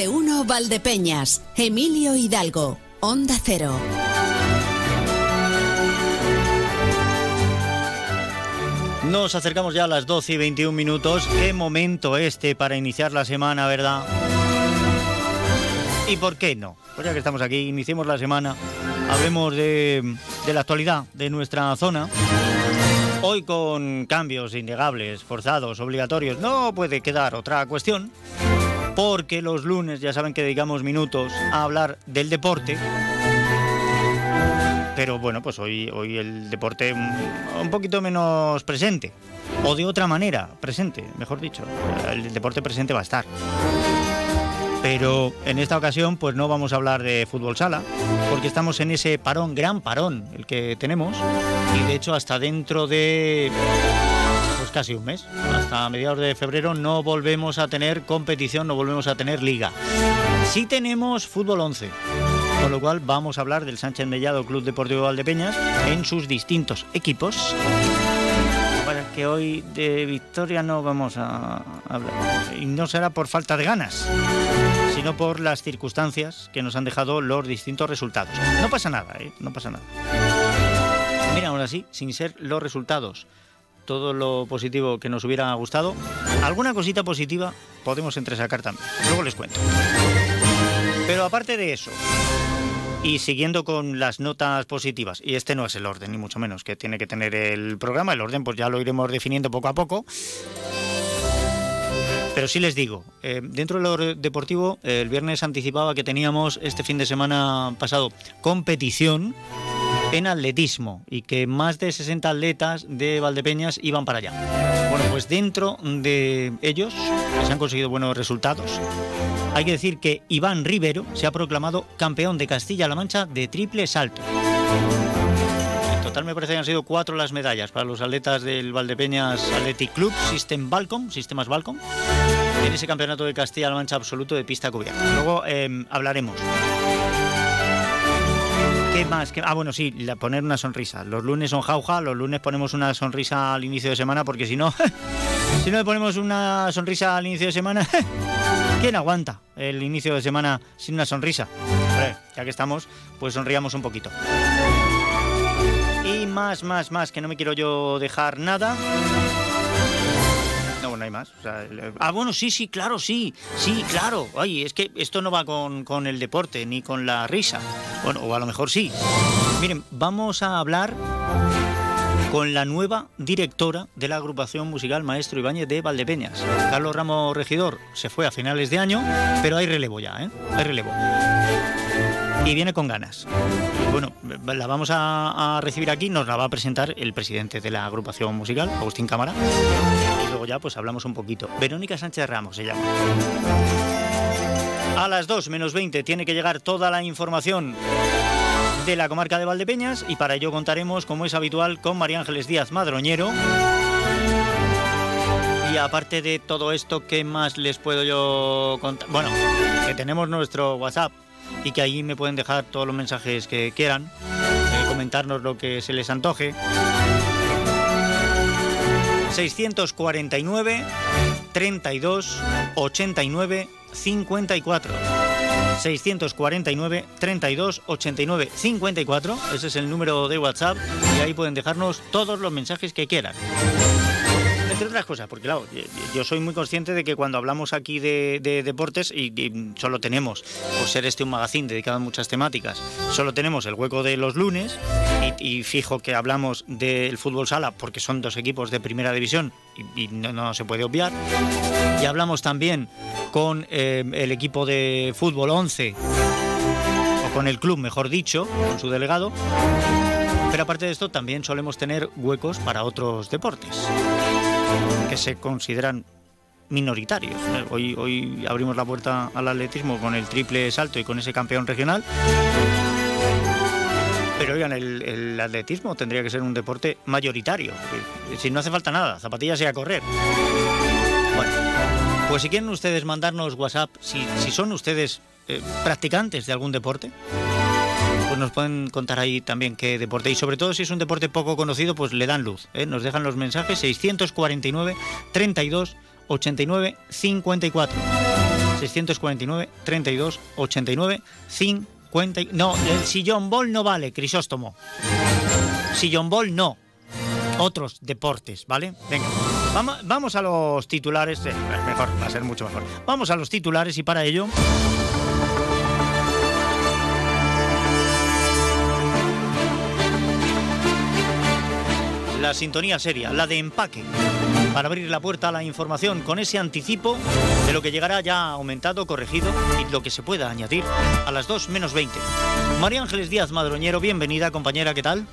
Radio Valdepeñas, Emilio Hidalgo, Onda Cero. Nos acercamos ya a las 12 y 21 minutos. Qué momento este para iniciar la semana, ¿verdad? ¿Y por qué no? Pues ya que estamos aquí, iniciemos la semana, hablemos de, de la actualidad de nuestra zona. Hoy con cambios innegables, forzados, obligatorios, no puede quedar otra cuestión, porque los lunes ya saben que dedicamos minutos a hablar del deporte pero bueno, pues hoy, hoy el deporte un poquito menos presente, o de otra manera presente, mejor dicho. El deporte presente va a estar. Pero en esta ocasión pues no vamos a hablar de fútbol sala, porque estamos en ese parón, gran parón, el que tenemos, y de hecho hasta dentro de casi un mes, hasta mediados de febrero no volvemos a tener competición, no volvemos a tener liga. Sí tenemos fútbol 11 con lo cual vamos a hablar del Sánchez Mellado Club Deportivo Valdepeñas en sus distintos equipos. Para que hoy de victoria no vamos a hablar. Y no será por falta de ganas, sino por las circunstancias que nos han dejado los distintos resultados. No pasa nada, ¿eh? No pasa nada. Mira, aún así, sin ser los resultados todo lo positivo que nos hubiera gustado, alguna cosita positiva podemos entresacar también. Luego les cuento. Pero aparte de eso, y siguiendo con las notas positivas, y este no es el orden, ni mucho menos, que tiene que tener el programa, el orden pues ya lo iremos definiendo poco a poco. Pero sí les digo, eh, dentro de lo deportivo, el viernes anticipaba que teníamos este fin de semana pasado competición en atletismo y que más de 60 atletas de Valdepeñas iban para allá. Bueno, pues dentro de ellos se han conseguido buenos resultados. Hay que decir que Iván Rivero se ha proclamado campeón de Castilla-La Mancha de triple salto. En total me parece que han sido cuatro las medallas para los atletas del Valdepeñas Athletic Club, System Balcom, Sistemas Balcom, en ese campeonato de Castilla-La Mancha absoluto de pista cubierta. Luego em, hablaremos. ¿Qué más? Ah, bueno, sí, poner una sonrisa. Los lunes son jauja, los lunes ponemos una sonrisa al inicio de semana porque si no, si no le ponemos una sonrisa al inicio de semana, ¿Quién aguanta el inicio de semana sin una sonrisa? ya que estamos, pues sonriamos un poquito. Y más, más, más, que no me quiero yo dejar nada. No, hay más. ah, bueno, sí, sí, claro, sí. Sí, claro. Ay, es que esto no va con, con el deporte ni con la risa. Bueno, o a lo mejor sí. Miren, vamos a hablar con la nueva directora de la agrupación musical Maestro Ibáñez de Valdepeñas. Carlos Ramos Regidor se fue a finales de año, pero hay relevo ya, ¿eh? Hay relevo. Y viene con ganas. Bueno, la vamos a, recibir aquí, nos la va a presentar el presidente de la agrupación musical, Agustín Cámara. Luego ya pues hablamos un poquito. Verónica Sánchez Ramos se llama. A las 2 menos 20 tiene que llegar toda la información de la comarca de Valdepeñas y para ello contaremos, como es habitual, con María Ángeles Díaz Madroñero. Y aparte de todo esto, ¿qué más les puedo yo contar? Bueno, que tenemos nuestro WhatsApp y que ahí me pueden dejar todos los mensajes que quieran, eh, comentarnos lo que se les antoje. 649 32 89 54 649 32 89 54. Ese es el número de WhatsApp y ahí pueden dejarnos todos los mensajes que quieran. Entre otras cosas, porque claro, yo soy muy consciente de que cuando hablamos aquí de, deportes, y, solo tenemos, por ser este un magazine dedicado a muchas temáticas, solo tenemos el hueco de los lunes, y, fijo que hablamos del fútbol sala, porque son dos equipos de primera división, y, no, se puede obviar. Y hablamos también con eh, el equipo de fútbol 11, o con el club, mejor dicho, con su delegado. Pero aparte de esto, también solemos tener huecos para otros deportes que se consideran minoritarios. Hoy, hoy abrimos la puerta al atletismo con el triple salto y con ese campeón regional. Pero oigan, el, atletismo tendría que ser un deporte mayoritario. Si no hace falta nada, zapatillas y a correr. Bueno, pues si quieren ustedes mandarnos WhatsApp, si, son ustedes eh, practicantes de algún deporte, nos pueden contar ahí también qué deporte. Y sobre todo si es un deporte poco conocido, pues le dan luz. ¿eh? Nos dejan los mensajes 649 32 89 54. 649 32 89 50. No, el sillón bol no vale, Crisóstomo. Sillón bol no. Otros deportes, ¿vale? Venga. Vamos, vamos a los titulares. Eh, mejor, va a ser mucho mejor. Vamos a los titulares y para ello. La sintonía seria, la de empaque para abrir la puerta a la información con ese anticipo de lo que llegará ya aumentado, corregido y lo que se pueda añadir a las 2 menos 20. María Ángeles Díaz Madroñero, bienvenida compañera, ¿qué tal?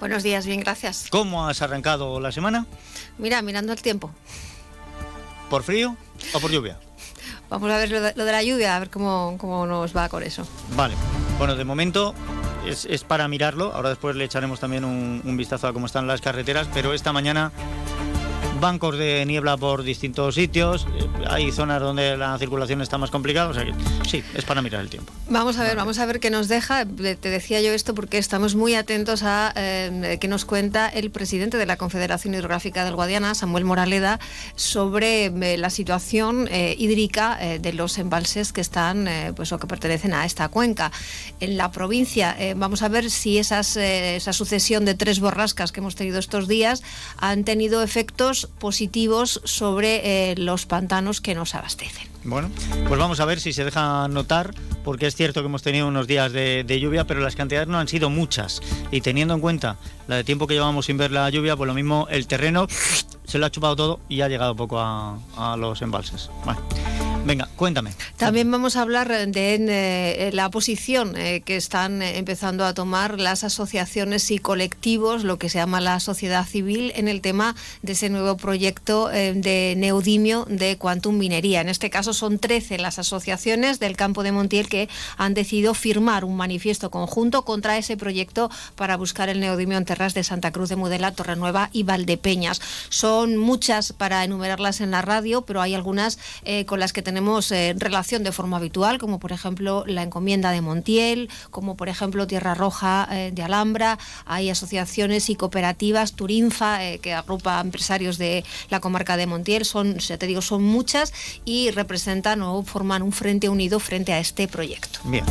Buenos días, bien, gracias. ¿Cómo has arrancado la semana? Mira, mirando el tiempo. ¿Por frío o por lluvia? Vamos a ver lo de, la lluvia, a ver cómo, cómo nos va con eso. Vale. Bueno, de momento es, para mirarlo. Ahora después le echaremos también un vistazo a cómo están las carreteras, pero esta mañana bancos de niebla por distintos sitios, eh, hay zonas donde la circulación está más complicada, o sea que sí, es para mirar el tiempo. Vamos a ver, vamos a ver qué nos deja. Te decía yo esto porque estamos muy atentos a eh, qué nos cuenta el presidente de la Confederación Hidrográfica del Guadiana, Samuel Moraleda, sobre eh, la situación hídrica de los embalses que están, pues o que pertenecen a esta cuenca. En la provincia, vamos a ver si esas, esa sucesión de tres borrascas que hemos tenido estos días han tenido efectos positivos sobre eh, los pantanos que nos abastecen. Bueno, pues vamos a ver si se deja notar, porque es cierto que hemos tenido unos días de, lluvia, pero las cantidades no han sido muchas. Y teniendo en cuenta la de tiempo que llevamos sin ver la lluvia, pues lo mismo el terreno se lo ha chupado todo y ha llegado poco a, a los embalses. Bueno. Venga, cuéntame. También vamos a hablar de eh, la posición eh, que están empezando a tomar las asociaciones y colectivos, lo que se llama la sociedad civil, en el tema de ese nuevo proyecto eh, de neodimio de Quantum Minería. En este caso son 13 las asociaciones del campo de Montiel que han decidido firmar un manifiesto conjunto contra ese proyecto para buscar el neodimio en terras de Santa Cruz de Mudela, Torrenueva y Valdepeñas. Son muchas para enumerarlas en la radio, pero hay algunas con las que tenemos tenemos eh, relación de forma habitual, como por ejemplo la encomienda de Montiel, como por ejemplo Tierra Roja eh, de Alhambra, hay asociaciones y cooperativas, Turinfa, eh, que agrupa empresarios de la comarca de Montiel, son, ya te digo, son muchas y representan o forman un frente unido frente a este proyecto. Bien.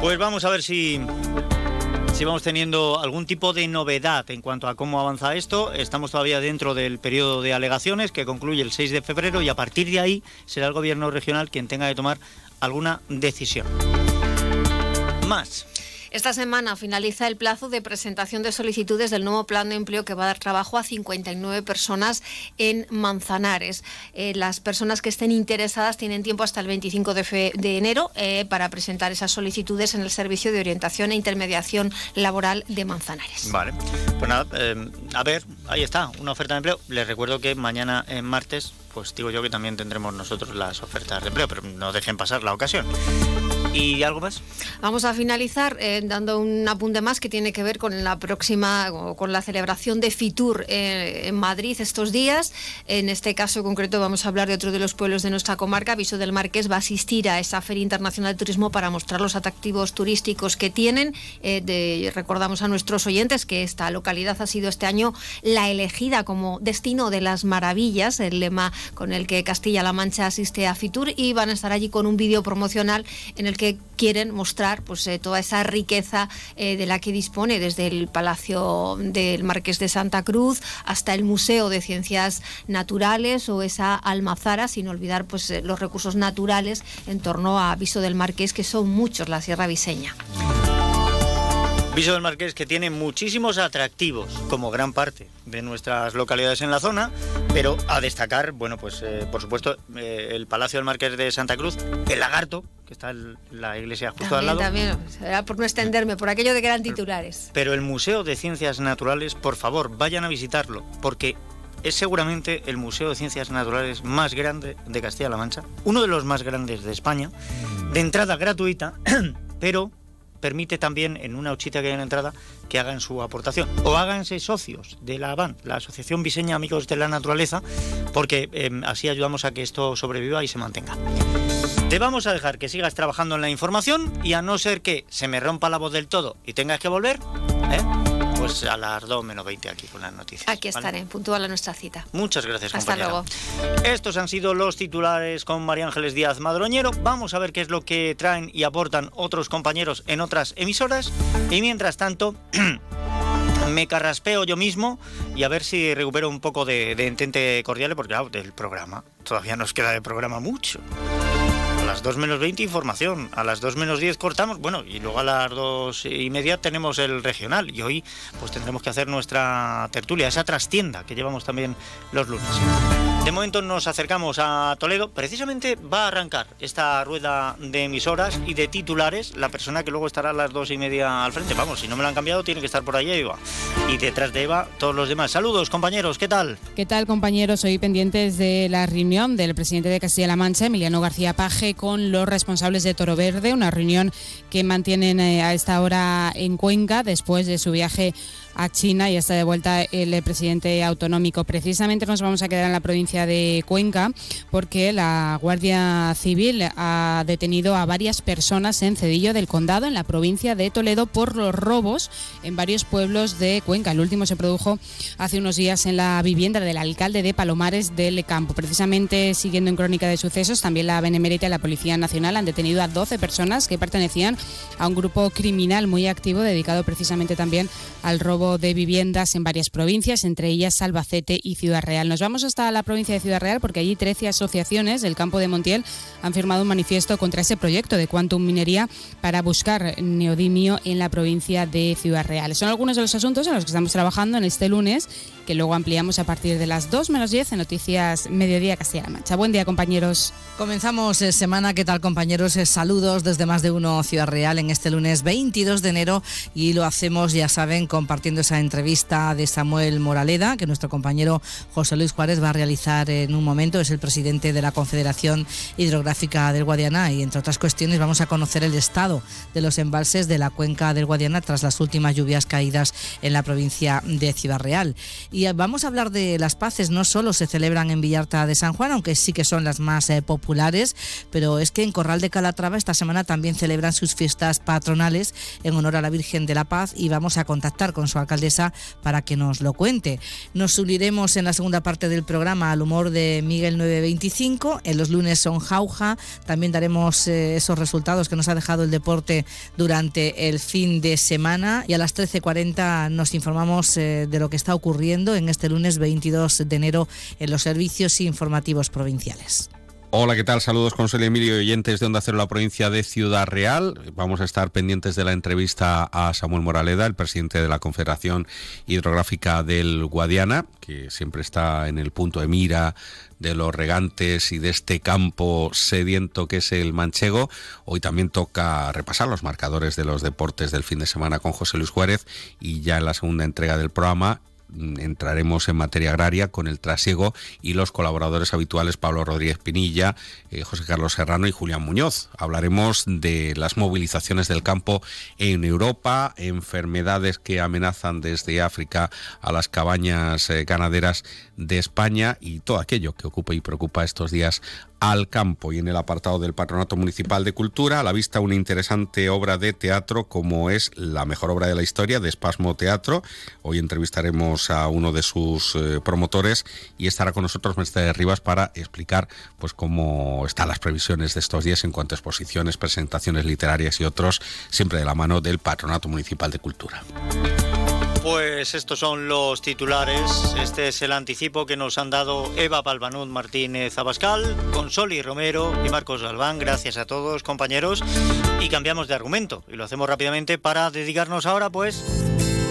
Pues vamos a ver si si vamos teniendo algún tipo de novedad en cuanto a cómo avanza esto. Estamos todavía dentro del periodo de alegaciones que concluye el 6 de febrero y a partir de ahí será el gobierno regional quien tenga que tomar alguna decisión. Más. Esta semana finaliza el plazo de presentación de solicitudes del nuevo plan de empleo que va a dar trabajo a 59 personas en Manzanares. Eh, las personas que estén interesadas tienen tiempo hasta el 25 de, enero eh, para presentar esas solicitudes en el Servicio de Orientación e Intermediación Laboral de Manzanares. Vale, pues nada, eh, a ver, ahí está, una oferta de empleo. Les recuerdo que mañana en martes, pues digo yo que también tendremos nosotros las ofertas de empleo, pero no dejen pasar la ocasión. ¿Y algo más? Vamos a finalizar eh, dando un apunte más que tiene que ver con la próxima, con la celebración de Fitur eh, en Madrid estos días. En este caso concreto vamos a hablar de otro de los pueblos de nuestra comarca. Viso del Marqués va a asistir a esa Feria Internacional de Turismo para mostrar los atractivos turísticos que tienen. Eh, recordamos a nuestros oyentes que esta localidad ha sido este año la elegida como destino de las maravillas, el lema con el que Castilla-La Mancha asiste a Fitur y van a estar allí con un vídeo promocional en el que quieren mostrar pues, eh, toda esa riqueza eh, de la que dispone desde el Palacio del Marqués de Santa Cruz hasta el Museo de Ciencias Naturales o esa almazara, sin olvidar pues, eh, los recursos naturales en torno a Viso del Marqués, que son muchos, la Sierra Viseña. Viso del Marqués que tiene muchísimos atractivos, como gran parte de nuestras localidades en la zona, pero a destacar, bueno, pues eh, por supuesto, eh, el Palacio del Marqués de Santa Cruz, el Lagarto, que está en la iglesia justo al lado. También, será por no extenderme, por aquello de que eran titulares. Pero el Museo de Ciencias Naturales, por favor, vayan a visitarlo, porque es seguramente el Museo de Ciencias Naturales más grande de Castilla-La Mancha, uno de los más grandes de España, de entrada gratuita, pero permite también en una huchita que hay en la entrada que hagan su aportación o háganse socios de la ABAN, la Asociación Viseña Amigos de la Naturaleza, porque em, así ayudamos a que esto sobreviva y se mantenga. Te vamos a dejar que sigas trabajando en la información y a no ser que se me rompa la voz del todo y tengas que volver, ¿eh? Pues a las 2 menos 20 aquí con las noticias. Aquí estaré, puntual a nuestra cita. Muchas gracias, Hasta luego. Estos han sido los titulares con María Ángeles Díaz Madroñero. Vamos a ver qué es lo que traen y aportan otros compañeros en otras emisoras. Y mientras tanto... me carraspeo yo mismo y a ver si recupero un poco de, de entente cordial, porque claro, del programa, todavía nos queda de programa mucho. Las 2 menos 20 información, a las 2 menos 10 cortamos, bueno, y luego a las 2 y media tenemos el regional y hoy pues tendremos que hacer nuestra tertulia, esa trastienda que llevamos también los lunes. De momento nos acercamos a Toledo. Precisamente va a arrancar esta rueda de emisoras y de titulares la persona que luego estará a las dos y media al frente. Vamos, si no me lo han cambiado, tiene que estar por ahí Eva. Y detrás de Eva, todos los demás. Saludos, compañeros, ¿qué tal? ¿Qué tal, compañeros? Hoy pendientes de la reunión del presidente de Castilla-La Mancha, Emiliano García Paje, con los responsables de Toro Verde, una reunión que mantienen eh, a esta hora en Cuenca después de su viaje a China y está de vuelta el presidente autonómico. Precisamente nos vamos a quedar en la provincia de Cuenca porque la Guardia Civil ha detenido a varias personas en Cedillo del Condado, en la provincia de Toledo, por los robos en varios pueblos de Cuenca. El último se produjo hace unos días en la vivienda del alcalde de Palomares del Campo. Precisamente siguiendo en crónica de sucesos, también la Benemérita y la Policía Nacional han detenido a 12 personas que pertenecían a un grupo criminal muy activo dedicado precisamente también al robo de viviendas en varias provincias, entre ellas Albacete y Ciudad Real. Nos vamos hasta la provincia de Ciudad Real porque allí 13 asociaciones del campo de Montiel han firmado un manifiesto contra ese proyecto de Quantum Minería para buscar neodimio en la provincia de Ciudad Real. Son algunos de los asuntos en los que estamos trabajando en este lunes, que luego ampliamos a partir de las 2 menos 10 en Noticias Mediodía Castilla-La Mancha. Buen día, compañeros. Comenzamos eh, semana. ¿Qué tal, compañeros? Eh, saludos desde más de uno Ciudad Real en este lunes 22 de enero y lo hacemos, ya saben, compartiendo esa entrevista de Samuel Moraleda, que nuestro compañero José Luis Juárez va a realizar en un momento. Es el presidente de la Confederación Hidrográfica del Guadiana y, entre otras cuestiones, vamos a conocer el estado de los embalses de la cuenca del Guadiana tras las últimas lluvias caídas en la provincia de Ciudad Real. Y vamos a hablar de las paces. No solo se celebran en Villarta de San Juan, aunque sí que son las más eh, populares, pero es que en Corral de Calatrava esta semana también celebran sus fiestas patronales en honor a la Virgen de la Paz y vamos a contactar con su alcaldesa para que nos lo cuente. Nos uniremos en la segunda parte del programa al humor de Miguel 925. En los lunes son Jauja. También daremos eh, esos resultados que nos ha dejado el deporte durante el fin de semana. Y a las 13.40 nos informamos eh, de lo que está ocurriendo en este lunes 22 de enero en los servicios informativos provinciales. Hola, ¿qué tal? Saludos con Soy Emilio y oyentes de Onda Cero, la provincia de Ciudad Real. Vamos a estar pendientes de la entrevista a Samuel Moraleda, el presidente de la Confederación Hidrográfica del Guadiana, que siempre está en el punto de mira de los regantes y de este campo sediento que es el manchego. Hoy también toca repasar los marcadores de los deportes del fin de semana con José Luis Juárez y ya en la segunda entrega del programa entraremos en materia agraria con el trasiego y los colaboradores habituales Pablo Rodríguez Pinilla, eh, José Carlos Serrano y Julián Muñoz. Hablaremos de las movilizaciones del campo en Europa, enfermedades que amenazan desde África a las cabañas eh, ganaderas de España y todo aquello que ocupa y preocupa estos días al campo y en el apartado del Patronato Municipal de Cultura a la vista una interesante obra de teatro como es la mejor obra de la historia de Espasmo Teatro. Hoy entrevistaremos a uno de sus eh, promotores y estará con nosotros de Rivas para explicar pues cómo están las previsiones de estos días en cuanto a exposiciones, presentaciones literarias y otros, siempre de la mano del Patronato Municipal de Cultura. Pues estos son los titulares. Este es el anticipo que nos han dado Eva Palvanud Martínez Abascal, Consoli Romero y Marcos Galván. Gracias a todos, compañeros. Y cambiamos de argumento. Y lo hacemos rápidamente para dedicarnos ahora, pues,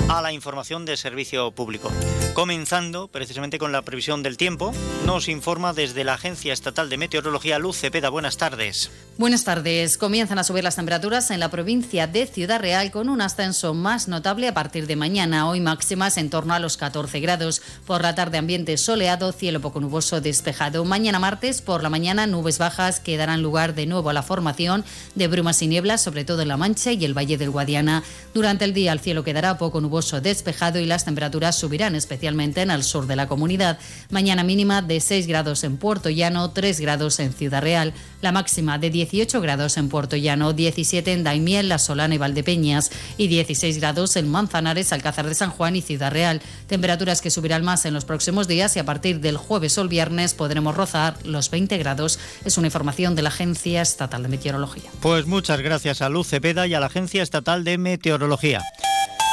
a la información de servicio público. Comenzando precisamente con la previsión del tiempo, nos informa desde la Agencia Estatal de Meteorología Luz Cepeda. Buenas tardes. Buenas tardes. Comienzan a subir las temperaturas en la provincia de Ciudad Real con un ascenso más notable a partir de mañana. Hoy máximas en torno a los 14 grados. Por la tarde ambiente soleado, cielo poco nuboso despejado. Mañana martes por la mañana nubes bajas que darán lugar de nuevo a la formación de brumas y nieblas, sobre todo en La Mancha y el Valle del Guadiana. Durante el día el cielo quedará poco nuboso despejado y las temperaturas subirán especialmente especialmente en el sur de la comunidad. Mañana mínima de 6 grados en Puerto Llano, 3 grados en Ciudad Real, la máxima de 18 grados en Puerto Llano, 17 en Daimiel, La Solana y Valdepeñas y 16 grados en Manzanares, Alcázar de San Juan y Ciudad Real. Temperaturas que subirán más en los próximos días y a partir del jueves o el viernes podremos rozar los 20 grados. Es una información de la Agencia Estatal de Meteorología. Pues muchas gracias a Luz Cepeda y a la Agencia Estatal de Meteorología.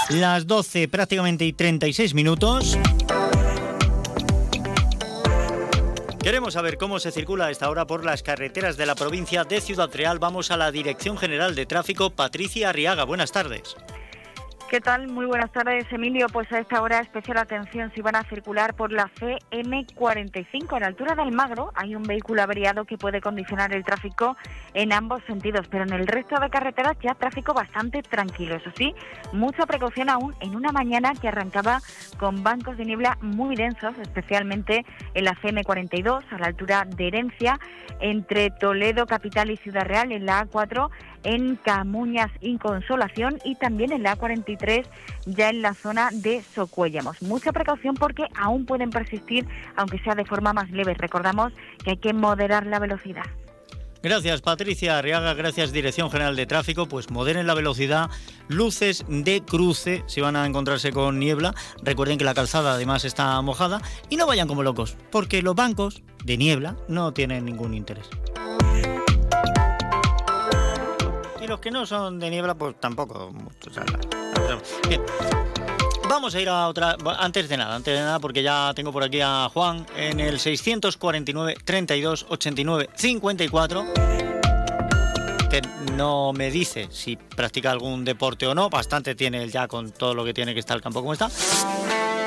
Las 12 prácticamente y 36 minutos. Queremos saber cómo se circula a esta hora por las carreteras de la provincia de Ciudad Real. Vamos a la Dirección General de Tráfico, Patricia Arriaga. Buenas tardes. ¿Qué tal? Muy buenas tardes, Emilio. Pues a esta hora especial atención si van a circular por la CM45. A la altura del Magro hay un vehículo averiado que puede condicionar el tráfico en ambos sentidos, pero en el resto de carreteras ya tráfico bastante tranquilo. Eso sí, mucha precaución aún en una mañana que arrancaba con bancos de niebla muy densos, especialmente en la CM42 a la altura de Herencia, entre Toledo, Capital y Ciudad Real, en la A4 en Camuñas Inconsolación y también en la A43 ya en la zona de Socuéllamos. Mucha precaución porque aún pueden persistir, aunque sea de forma más leve. Recordamos que hay que moderar la velocidad. Gracias Patricia Arriaga, gracias Dirección General de Tráfico, pues moderen la velocidad, luces de cruce si van a encontrarse con niebla, recuerden que la calzada además está mojada y no vayan como locos, porque los bancos de niebla no tienen ningún interés. Los que no son de niebla, pues tampoco Bien. Vamos a ir a otra. Antes de nada, antes de nada, porque ya tengo por aquí a Juan en el 649 32 89 54 que no me dice si practica algún deporte o no, bastante tiene él ya con todo lo que tiene que estar el campo como está.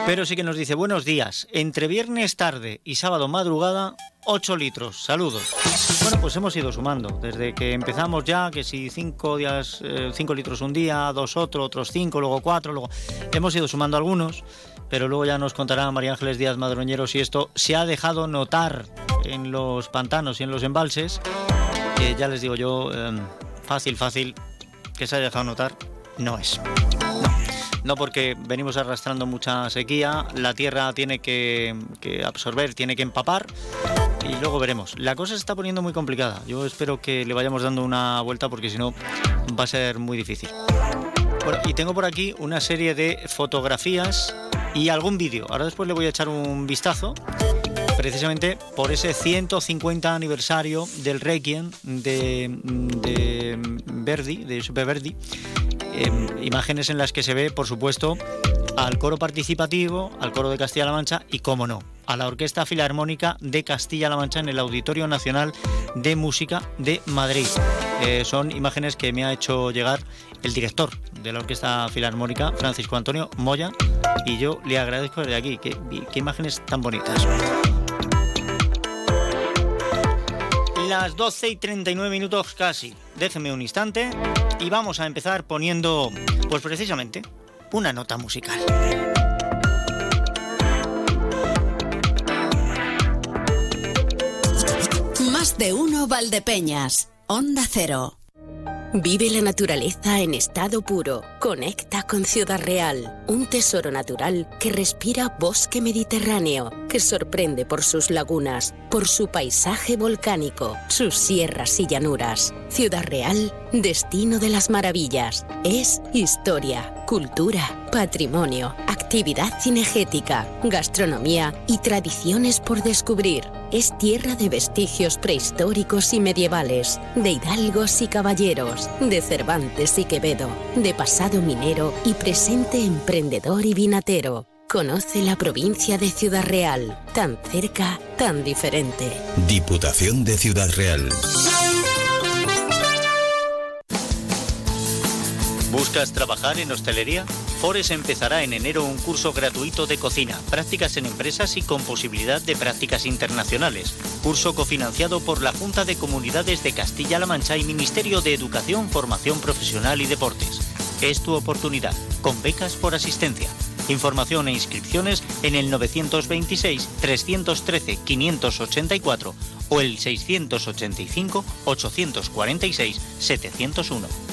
Pero sí que nos dice, buenos días, entre viernes tarde y sábado madrugada, 8 litros, saludos. Bueno, pues hemos ido sumando, desde que empezamos ya, que si 5 días, 5 eh, litros un día, dos otro, otros 5, luego 4, luego... Hemos ido sumando algunos, pero luego ya nos contará María Ángeles Díaz Madroñero si esto se ha dejado notar en los pantanos y en los embalses, que ya les digo yo, em, fácil, fácil, que se haya dejado notar, no es no porque venimos arrastrando mucha sequía, la tierra tiene que, absorber, tiene que empapar y luego veremos. La cosa se está poniendo muy complicada. Yo espero que le vayamos dando una vuelta porque si no va a ser muy difícil. Bueno, y tengo por aquí una serie de fotografías y algún vídeo. Ahora después le voy a echar un vistazo precisamente por ese 150 aniversario del Requiem de, Verdi, de Giuseppe Verdi, Em, imágenes en las que se ve, por supuesto, al coro participativo, al coro de Castilla-La Mancha y, cómo no, a la Orquesta Filarmónica de Castilla-La Mancha en el Auditorio Nacional de Música de Madrid. Eh, son imágenes que me ha hecho llegar el director de la Orquesta Filarmónica, Francisco Antonio Moya, y yo le agradezco desde aquí. qué imágenes tan bonitas. Las 12 y 39 minutos casi. Déjenme un instante y vamos a empezar poniendo, pues precisamente, una nota musical. Más de uno Valdepeñas, Onda Cero. Vive la naturaleza en estado puro. Conecta con Ciudad Real, un tesoro natural que respira bosque mediterráneo, que sorprende por sus lagunas, por su paisaje volcánico, sus sierras y llanuras. Ciudad Real, destino de las maravillas. Es historia, cultura, patrimonio, actividad cinegética, gastronomía y tradiciones por descubrir. Es tierra de vestigios prehistóricos y medievales, de hidalgos y caballeros, de Cervantes y Quevedo, de pasado minero y presente emprendedor y vinatero. Conoce la provincia de Ciudad Real, tan cerca, tan diferente. Diputación de Ciudad Real. ¿Buscas trabajar en hostelería? Fores empezará en enero un curso gratuito de cocina, prácticas en empresas y con posibilidad de prácticas internacionales. Curso cofinanciado por la Junta de Comunidades de Castilla-La Mancha y Ministerio de Educación, Formación Profesional y Deportes. Es tu oportunidad, con becas por asistencia. Información e inscripciones en el 926-313-584 o el 685-846-701.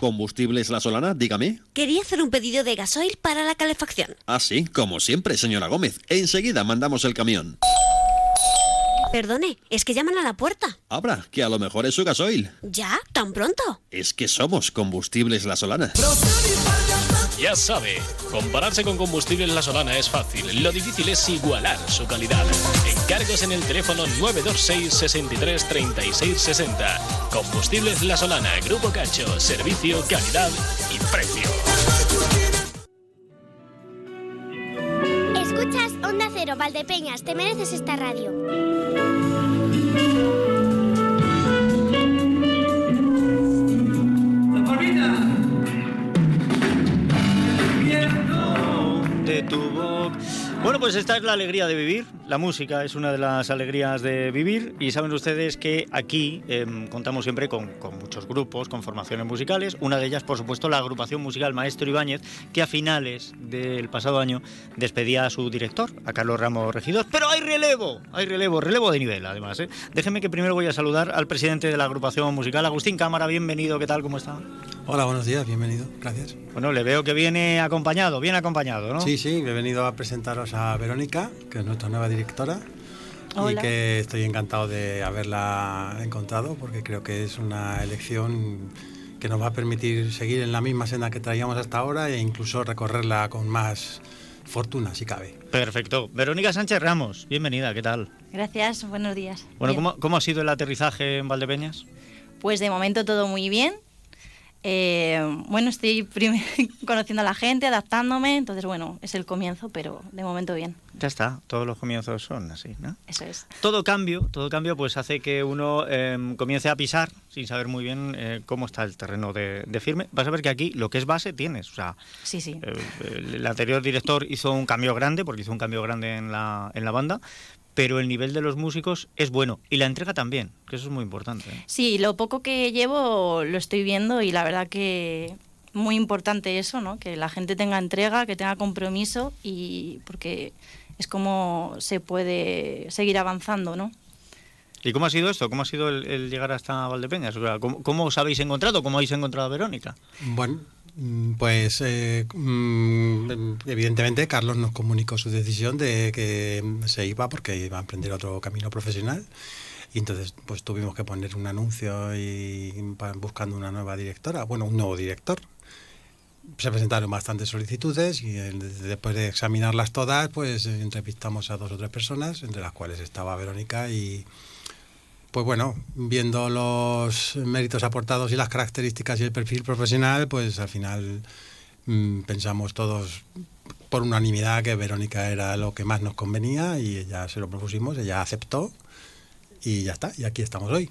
¿Combustibles La Solana? Dígame. Quería hacer un pedido de gasoil para la calefacción. Ah, sí, como siempre, señora Gómez. Enseguida mandamos el camión. Perdone, es que llaman a la puerta. Abra, que a lo mejor es su gasoil. ¿Ya? ¿Tan pronto? Es que somos Combustibles La Solana. Ya sabe, compararse con combustibles La Solana es fácil. Lo difícil es igualar su calidad. Encargos en el teléfono 926 63 36 60. Combustibles La Solana, Grupo Cacho, servicio, calidad y precio. Escuchas Onda Cero, Valdepeñas, te mereces esta radio. de tu boca. Bueno, pues esta es la alegría de vivir. La música es una de las alegrías de vivir y saben ustedes que aquí em, contamos siempre con, con muchos grupos, con formaciones musicales. Una de ellas, por supuesto, la agrupación musical Maestro Ibáñez, que a finales del pasado año despedía a su director, a Carlos Ramos Regidor. Pero hay relevo, hay relevo, relevo de nivel además. ¿eh? Déjenme que primero voy a saludar al presidente de la agrupación musical, Agustín Cámara. Bienvenido, ¿qué tal? ¿Cómo está? Hola, buenos días, bienvenido, gracias. Bueno, le veo que viene acompañado, bien acompañado, ¿no? Sí, sí, he venido a presentaros a Verónica, que es nuestra nueva directora. Hola. Y que estoy encantado de haberla encontrado porque creo que es una elección que nos va a permitir seguir en la misma senda que traíamos hasta ahora e incluso recorrerla con más fortuna, si cabe. Perfecto. Verónica Sánchez Ramos, bienvenida, ¿qué tal? Gracias, buenos días. Bueno. ¿cómo, cómo ha sido el aterrizaje en Valdepeñas? Pues de momento todo muy bien. Eh, bueno, estoy conociendo a la gente, adaptándome, entonces bueno, es el comienzo, pero de momento bien. Ya está, todos los comienzos son así, ¿no? Eso es. Todo cambio, todo cambio pues hace que uno eh, comience a pisar sin saber muy bien eh, cómo está el terreno de, de firme. Vas a ver que aquí lo que es base tienes. O sea, Sí, sí. eh, el anterior director hizo un cambio grande, porque hizo un cambio grande en la, en la banda, pero el nivel de los músicos es bueno y la entrega también, que eso es muy importante. ¿eh? Sí, lo poco que llevo lo estoy viendo y la verdad que muy importante eso, ¿no? Que la gente tenga entrega, que tenga compromiso y porque es como se puede seguir avanzando, ¿no? ¿Y cómo ha sido esto? ¿Cómo ha sido el, el llegar hasta Valdepeñas? O sea, ¿cómo, cómo os habéis encontrado? ¿Cómo habéis encontrado a Verónica? Bueno, pues eh, mm, evidentemente Carlos nos comunicó su decisión de que se iba porque iba a emprender otro camino profesional. Y entonces pues tuvimos que poner un anuncio y buscando una nueva directora, bueno, un nuevo director. Se presentaron bastantes solicitudes y eh, después de examinarlas todas, pues eh, entrevistamos a dos o tres personas, entre las cuales estaba Verónica y pues bueno, viendo los méritos aportados y las características y el perfil profesional, pues al final mm, pensamos todos por unanimidad que Verónica era lo que más nos convenía y ella se lo propusimos, ella aceptó y ya está, y aquí estamos hoy.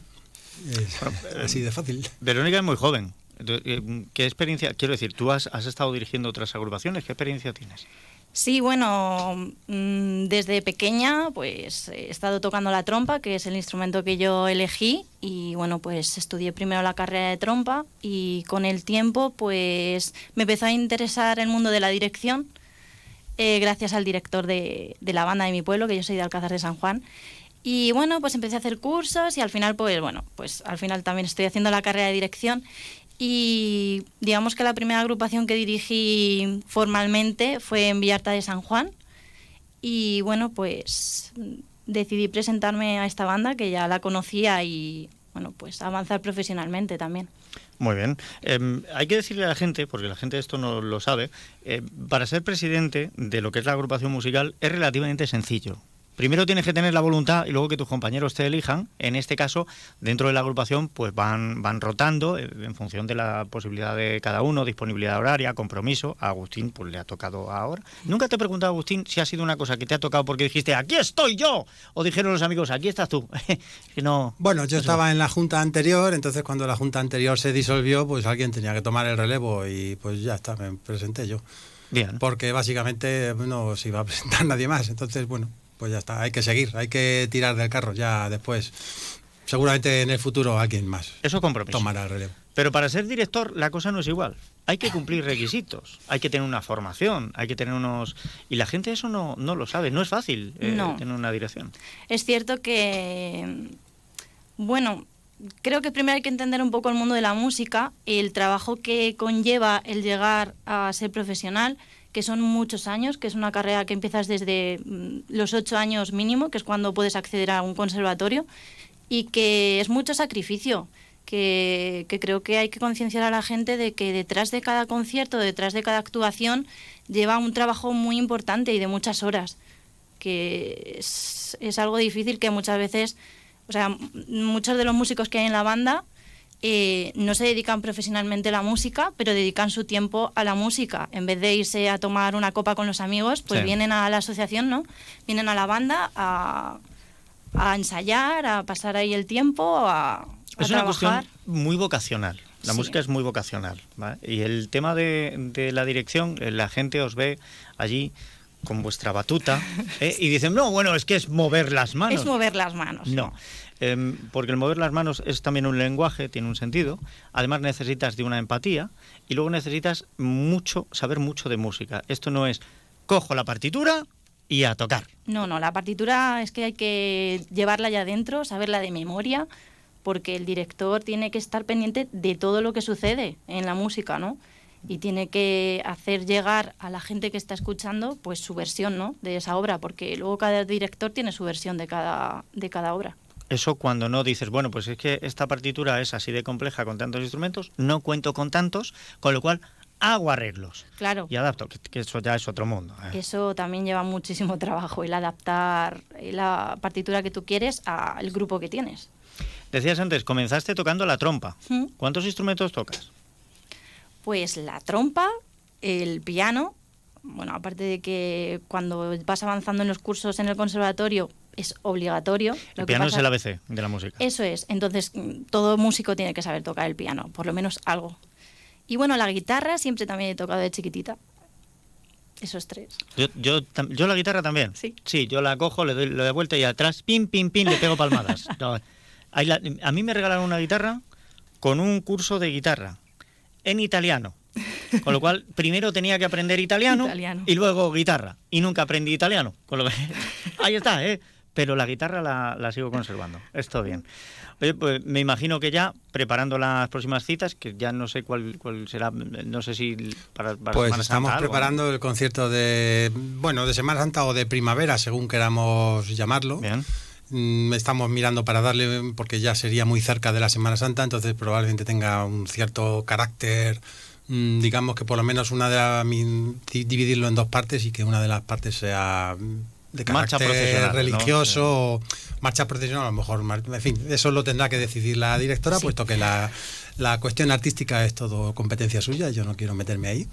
Es así de fácil. Verónica es muy joven. Eh, ¿Qué experiencia? Quiero decir, tú has, has estado dirigiendo otras agrupaciones. ¿Qué experiencia tienes? Sí, bueno, mm, desde pequeña pues he estado tocando la trompa, que es el instrumento que yo elegí y bueno, pues estudié primero la carrera de trompa y con el tiempo pues me empezó a interesar el mundo de la dirección eh, gracias al director de, de la banda de mi pueblo, que yo soy de Alcázar de San Juan. Y bueno, pues empecé a hacer cursos y al final pues bueno, pues al final también estoy haciendo la carrera de dirección y digamos que la primera agrupación que dirigí formalmente fue en Villarta de San Juan. Y bueno, pues decidí presentarme a esta banda que ya la conocía y bueno, pues avanzar profesionalmente también. Muy bien. Eh, hay que decirle a la gente, porque la gente esto no lo sabe, eh, para ser presidente de lo que es la agrupación musical es relativamente sencillo. Primero tienes que tener la voluntad y luego que tus compañeros te elijan. En este caso, dentro de la agrupación, pues van, van rotando eh, en función de la posibilidad de cada uno, disponibilidad horaria, compromiso. A Agustín, pues le ha tocado ahora. Nunca te he preguntado, Agustín, si ha sido una cosa que te ha tocado porque dijiste, aquí estoy yo. O dijeron los amigos, aquí estás tú. que no. Bueno, yo estaba en la junta anterior, entonces cuando la junta anterior se disolvió, pues alguien tenía que tomar el relevo y pues ya está, me presenté yo. Bien. Porque básicamente no se iba a presentar nadie más. Entonces, bueno, pues ya está, hay que seguir, hay que tirar del carro ya después. Seguramente en el futuro alguien más Eso compromiso. tomará el relevo. Pero para ser director la cosa no es igual. Hay que cumplir requisitos, hay que tener una formación, hay que tener unos... Y la gente eso no, no lo sabe, no es fácil eh, No. tener una dirección. Es cierto que, bueno, creo que primero hay que entender un poco el mundo de la música, el trabajo que conlleva el llegar a ser profesional, que son muchos años, que es una carrera que empiezas desde mm, los ocho años mínimo, que es cuando puedes acceder a un conservatorio, y que es mucho sacrificio. Que, creo que hay que concienciar a la gente de que detrás de cada concierto, detrás de cada actuación, lleva un trabajo muy importante y de muchas horas que es, algo difícil que muchas veces, o sea, muchos de los músicos que hay en la banda eh, no se dedican profesionalmente a la música, pero dedican su tiempo a la música. En vez de irse a tomar una copa con los amigos, pues Sí. vienen a la asociación, ¿no? Vienen a la banda a, a ensayar, a pasar ahí el tiempo, a, a Es una trabajar. cuestión muy vocacional. La Sí. música es muy vocacional. ¿vale? Y el tema de, de la dirección, eh, la gente os ve allí con vuestra batuta ¿eh? y dicen, no, bueno, es que es mover las manos. Es mover las manos. No, Em, porque el mover las manos es también un lenguaje, tiene un sentido. Además necesitas de una empatía y luego necesitas mucho, saber mucho de música. Esto no es cojo la partitura y a tocar. No, no, la partitura es que hay que llevarla ya adentro, saberla de memoria, porque el director tiene que estar pendiente de todo lo que sucede en la música, ¿no? Y tiene que hacer llegar a la gente que está escuchando pues su versión, ¿no? de esa obra, porque luego cada director tiene su versión de cada de cada obra. Eso cuando no dices, bueno, pues es que esta partitura es así de compleja con tantos instrumentos, no cuento con tantos, con lo cual hago arreglos Claro. y adapto, que, que eso ya es otro mundo. ¿eh? Eso también lleva muchísimo trabajo, el adaptar la partitura que tú quieres al grupo que tienes. Decías antes, comenzaste tocando la trompa. ¿Mm? ¿Cuántos instrumentos tocas? Pues la trompa, el piano, bueno, aparte de que cuando vas avanzando en los cursos en el conservatorio es obligatorio. El lo que piano es pasa- el ABC de la música. Eso es, entonces todo músico tiene que saber tocar el piano, por lo menos algo. Y bueno, la guitarra siempre también he tocado de chiquitita. Esos tres. Yo, yo, yo la guitarra también. Sí. yo la cojo, le doy, le doy vuelta y atrás, pim, pim, pim, le pego palmadas. No, la- a mí me regalaron una guitarra con un curso de guitarra en italiano. Con lo cual, primero tenía que aprender italiano, Italiano. y luego guitarra. Y nunca aprendí italiano. Con lo que- ahí está, ¿eh? Pero la guitarra la, la sigo conservando. Esto bien. Oye, pues me imagino que ya preparando las próximas citas, que ya no sé cuál, cuál será, no sé si para, para Pues Semana estamos Santa algo, ¿no? preparando el concierto de, bueno, de Semana Santa o de primavera, según queramos llamarlo. Mm, Estamos mirando para darle, porque ya sería muy cerca de la Semana Santa, entonces probablemente tenga un cierto carácter, mm, digamos que por lo menos una de las, dividirlo en dos partes y que una de las partes sea de Marcha ¿no? religioso o marcha procesional, a lo mejor, en fin, eso lo tendrá que decidir la directora, puesto que la, la cuestión artística es todo competencia suya, yo no quiero meterme ahí.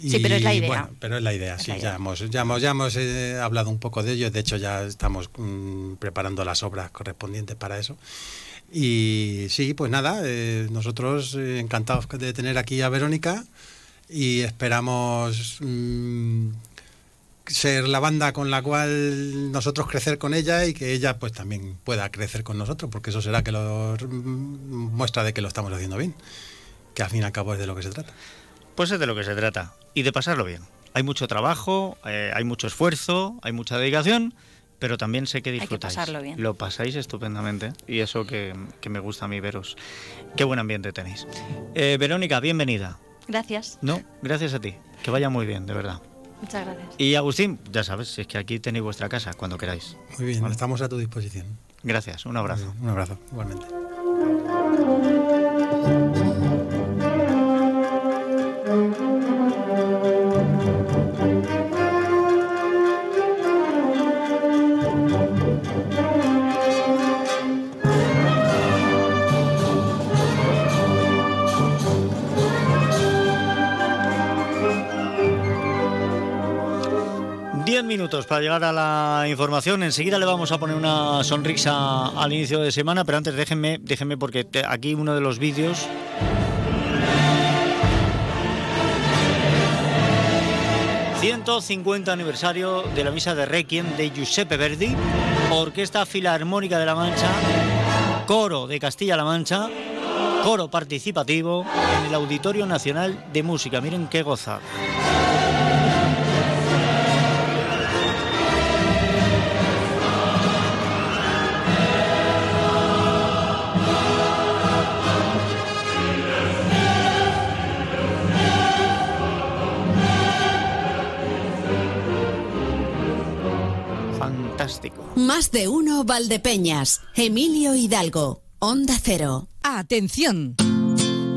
Sí, pero es la Y, idea. Bueno, pero es la idea, Es sí, la idea. ya hemos, ya hemos, ya hemos eh, hablado un poco de ello, de hecho ya estamos mm, preparando las obras correspondientes para eso. Y sí, pues nada, eh, nosotros eh, encantados de tener aquí a Verónica y esperamos mm, ser la banda con la cual nosotros crecer con ella y que ella pues también pueda crecer con nosotros, porque eso será que lo mm, muestra de que lo estamos haciendo bien, que al fin y al cabo es de lo que se trata. Pues es de lo que se trata. Y de pasarlo bien. Hay mucho trabajo, eh, hay mucho esfuerzo, hay mucha dedicación, pero también sé que que disfrutáis. pasarlo bien. Lo pasáis estupendamente. Y eso que, que me gusta a mí veros. Qué buen ambiente tenéis. Eh, Verónica, bienvenida. Gracias. No, gracias a ti. Que vaya muy bien, de verdad. Muchas gracias. Y Agustín, ya sabes, es que aquí tenéis vuestra casa cuando queráis. Muy bien, Vale. estamos a tu disposición. Gracias, un abrazo. Un abrazo, igualmente. Minutos para llegar a la información. Enseguida le vamos a poner una sonrisa al inicio de semana, pero antes déjenme, déjenme porque aquí uno de los vídeos 150 aniversario de la misa de Requiem de Giuseppe Verdi, Orquesta Filarmónica de la Mancha, Coro de Castilla-La Mancha, Coro participativo en el Auditorio Nacional de Música. Miren qué gozar. Fantástico. Más de uno Valdepeñas. Emilio Hidalgo. Onda Cero. Atención.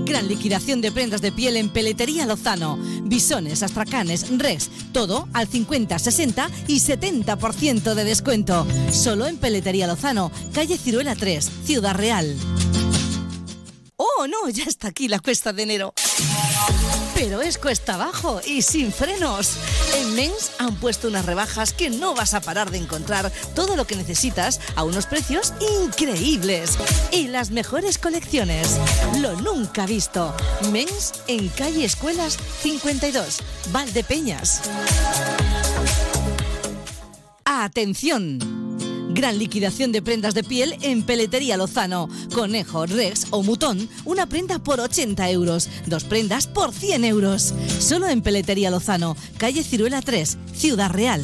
Gran liquidación de prendas de piel en Peletería Lozano. Bisones, astracanes, res, todo al 50, 60 y 70% de descuento. Solo en Peletería Lozano, calle Ciruela 3, Ciudad Real. Oh, no, ya está aquí la cuesta de enero. Pero es cuesta abajo y sin frenos. En Men's han puesto unas rebajas que no vas a parar de encontrar todo lo que necesitas a unos precios increíbles. Y las mejores colecciones. Lo nunca visto. Men's en calle Escuelas 52, Valdepeñas. Atención. Gran liquidación de prendas de piel en Peletería Lozano. Conejo, Rex o Mutón, una prenda por 80 euros. Dos prendas por 100 euros. Solo en Peletería Lozano, calle Ciruela 3, Ciudad Real.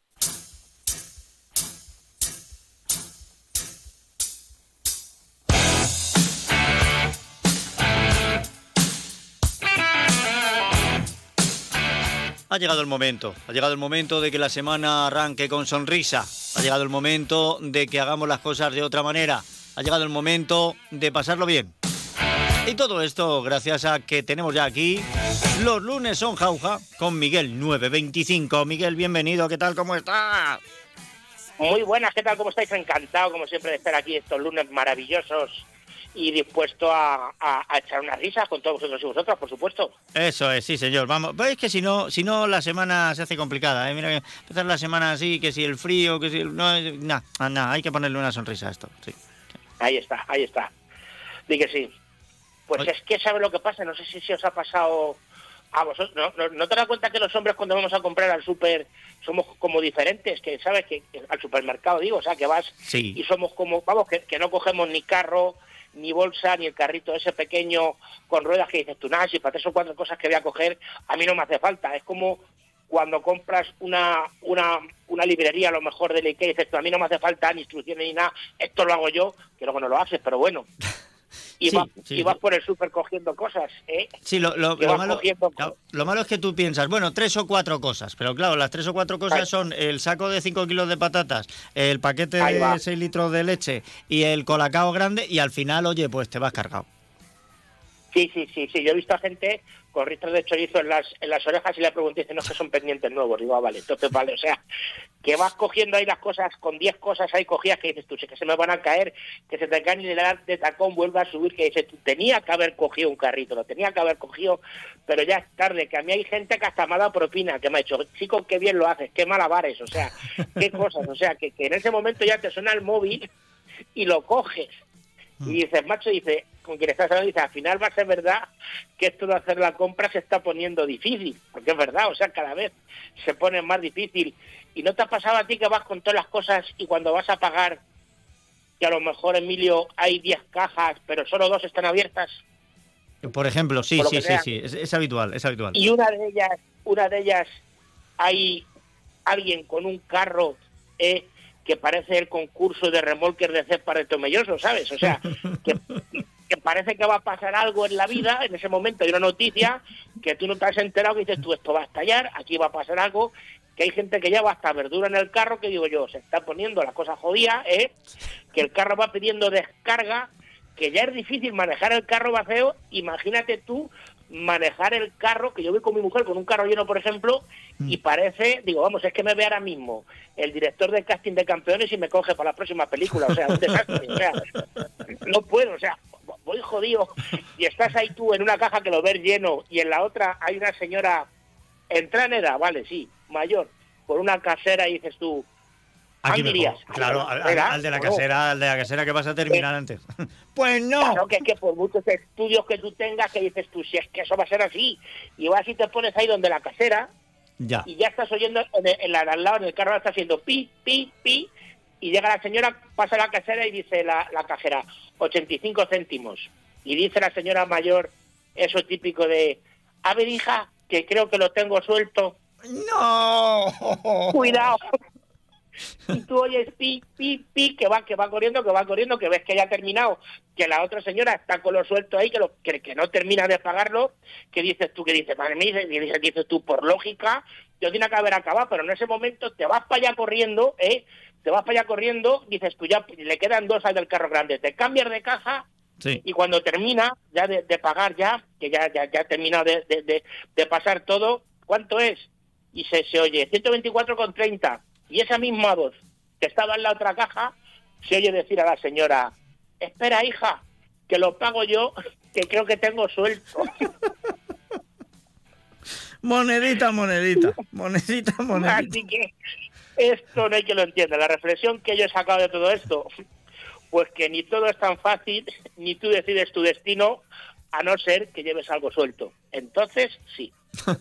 Ha llegado el momento, ha llegado el momento de que la semana arranque con sonrisa, ha llegado el momento de que hagamos las cosas de otra manera, ha llegado el momento de pasarlo bien. Y todo esto gracias a que tenemos ya aquí los lunes son jauja con Miguel 925. Miguel, bienvenido, ¿qué tal? ¿Cómo estás? Muy buenas, ¿qué tal? ¿Cómo estáis? Encantado, como siempre, de estar aquí estos lunes maravillosos y dispuesto a, a- a echar unas risas con todos vosotros y vosotras, por supuesto. Eso es, sí, señor. Vamos, veis que si no, si no la semana se hace complicada, ¿eh? Mira, empezar la semana así, que si el frío, que si el... No, nada, nada, hay que ponerle una sonrisa a esto, sí. Ahí está, ahí está. Di que sí. Pues es que sabe lo que pasa, no sé si os ha pasado a vosotros. ¿No, no, no te das cuenta que los hombres cuando vamos a comprar al súper somos como diferentes? Que sabes que que al supermercado digo, o sea, que vas Sí. y somos como, vamos, que, que no cogemos ni carro, ni bolsa, ni el carrito ese pequeño con ruedas que dices tú, nada, si para tres o cuatro cosas que voy a coger, a mí no me hace falta. Es como cuando compras una, una, una librería, a lo mejor del Ikea, y dices tú, a mí no me hace falta ni instrucciones ni nada, esto lo hago yo, que luego no lo haces, pero bueno. Y, Sí, vas, sí, y vas por el súper cogiendo cosas, ¿eh? Sí, lo, malo, lo malo es que tú piensas, bueno, tres o cuatro cosas, pero claro, las tres o cuatro cosas son el saco de 5 kilos de patatas, el paquete Ahí va. de 6 litros de leche y el colacao grande y al final, oye, pues te vas cargado. Sí, sí, sí, sí. Yo he visto a gente con ristros de chorizo en las, en las orejas y le pregunté, dice, no, que son pendientes nuevos. Digo, ah, vale, entonces vale. O sea, que vas cogiendo ahí las cosas, con 10 cosas ahí cogidas que dices tú, sí que se me van a caer, que se te caen y le das de tacón, vuelve a subir, que dices tú, tenía que haber cogido un carrito, lo tenía que haber cogido, pero ya es tarde, que a mí hay gente que hasta me ha propina, que me ha dicho, chico, qué bien lo haces, qué malabares, o sea, qué cosas, o sea, que en ese momento ya te suena el móvil y lo coges. Y dices, macho, dice, con quien estás hablando, dice, al final va a ser verdad que esto de hacer la compra se está poniendo difícil, porque es verdad, o sea, cada vez se pone más difícil. ¿Y no te ha pasado a ti que vas con todas las cosas y cuando vas a pagar, que a lo mejor, Emilio, hay 10 cajas, pero solo dos están abiertas? Por ejemplo, sí, Por sí, sí, sí, es, es habitual, es habitual. Y una de ellas, una de ellas, hay alguien con un carro eh, que parece el concurso de remolques de César de Tomelloso, ¿sabes? O sea, que, que parece que va a pasar algo en la vida, en ese momento hay una noticia que tú no te has enterado, que dices tú, esto va a estallar, aquí va a pasar algo, que hay gente que lleva hasta verdura en el carro, que digo yo, se está poniendo la cosa jodida, ¿eh? que el carro va pidiendo descarga, que ya es difícil manejar el carro vacío, imagínate tú manejar el carro, que yo voy con mi mujer con un carro lleno, por ejemplo, y parece, digo, vamos, es que me ve ahora mismo el director de casting de campeones y me coge para la próxima película, o sea, un desastre, o sea, no puedo, o sea, voy jodido, y estás ahí tú en una caja que lo ves lleno, y en la otra hay una señora, entra en edad, vale, sí, mayor, con una casera y dices tú, Aquí. Claro, al, al- de la casera, al de la casera que vas a terminar antes. Pues no. Claro, que es que por muchos estudios que tú tengas, que dices tú, si es que eso va a ser así, y vas y te pones ahí donde la casera, Ya. y ya estás oyendo en, el- en al lado, en el carro, está haciendo pi, pi, pi, y llega la señora, pasa la casera y dice la, la cajera, 85 céntimos. Y dice la señora mayor, eso típico de, a ver hija, que creo que lo tengo suelto. ¡No! Cuidado. Y tú oyes pi, pi, pi, que va, que va corriendo, que va corriendo, que ves que ya ha terminado, que la otra señora está con lo suelto ahí, que, lo, que, que no termina de pagarlo, que dices tú, que dices, madre mía, y dices, dices tú, por lógica, yo tiene que haber acabado, pero en ese momento te vas para allá corriendo, ¿eh? Te vas para allá corriendo, dices tú, ya le quedan dos al del carro grande, te cambias de caja Sí. y cuando termina ya de, de pagar ya, que ya, ya, ya ha terminado de, de, de- de pasar todo, ¿cuánto es? Y se, se oye 124,30 y esa misma voz que estaba en la otra caja se oye decir a la señora, espera hija, que lo pago yo, que creo que tengo suelto. Monedita, monedita. Monedita, monedita. Así que esto no hay que lo entienda. La reflexión que yo he sacado de todo esto, pues que ni todo es tan fácil, ni tú decides tu destino, a no ser que lleves algo suelto. Entonces, sí.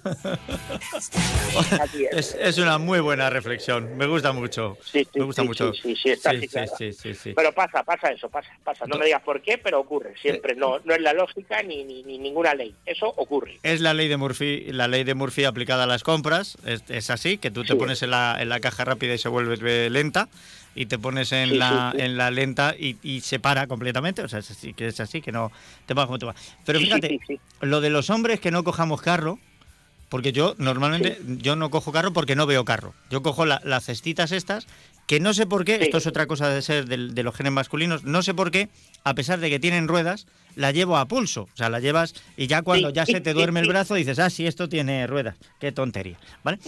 Es. Es, es una muy buena reflexión. Me gusta mucho. Sí, sí, Me gusta sí, mucho. sí, sí, sí, está sí, así, sí, claro. Pero pasa, pasa eso, pasa, pasa. No me digas por qué, pero ocurre. Siempre, no, no es la lógica ni, ni, ni ninguna ley. Eso ocurre. Es la ley de Murphy, la ley de Murphy aplicada a las compras. Es, es así, que tú te pones en la, en la caja rápida y se vuelve lenta. Y te pones en Sí, la sí, sí. en la lenta y, y se para completamente. O sea, es así, que es así, que no te va como te va. Pero fíjate, lo de los hombres que no cojamos carro, porque yo normalmente yo no cojo carro porque no veo carro. Yo cojo la- las cestitas estas, que no sé por qué, esto es otra cosa de ser de, los genes masculinos, no sé por qué, a pesar de que tienen ruedas, la llevo a pulso. O sea, la llevas y ya cuando Sí, ya sí, se te duerme el brazo dices, ah, sí, esto tiene ruedas. Qué tontería, ¿vale?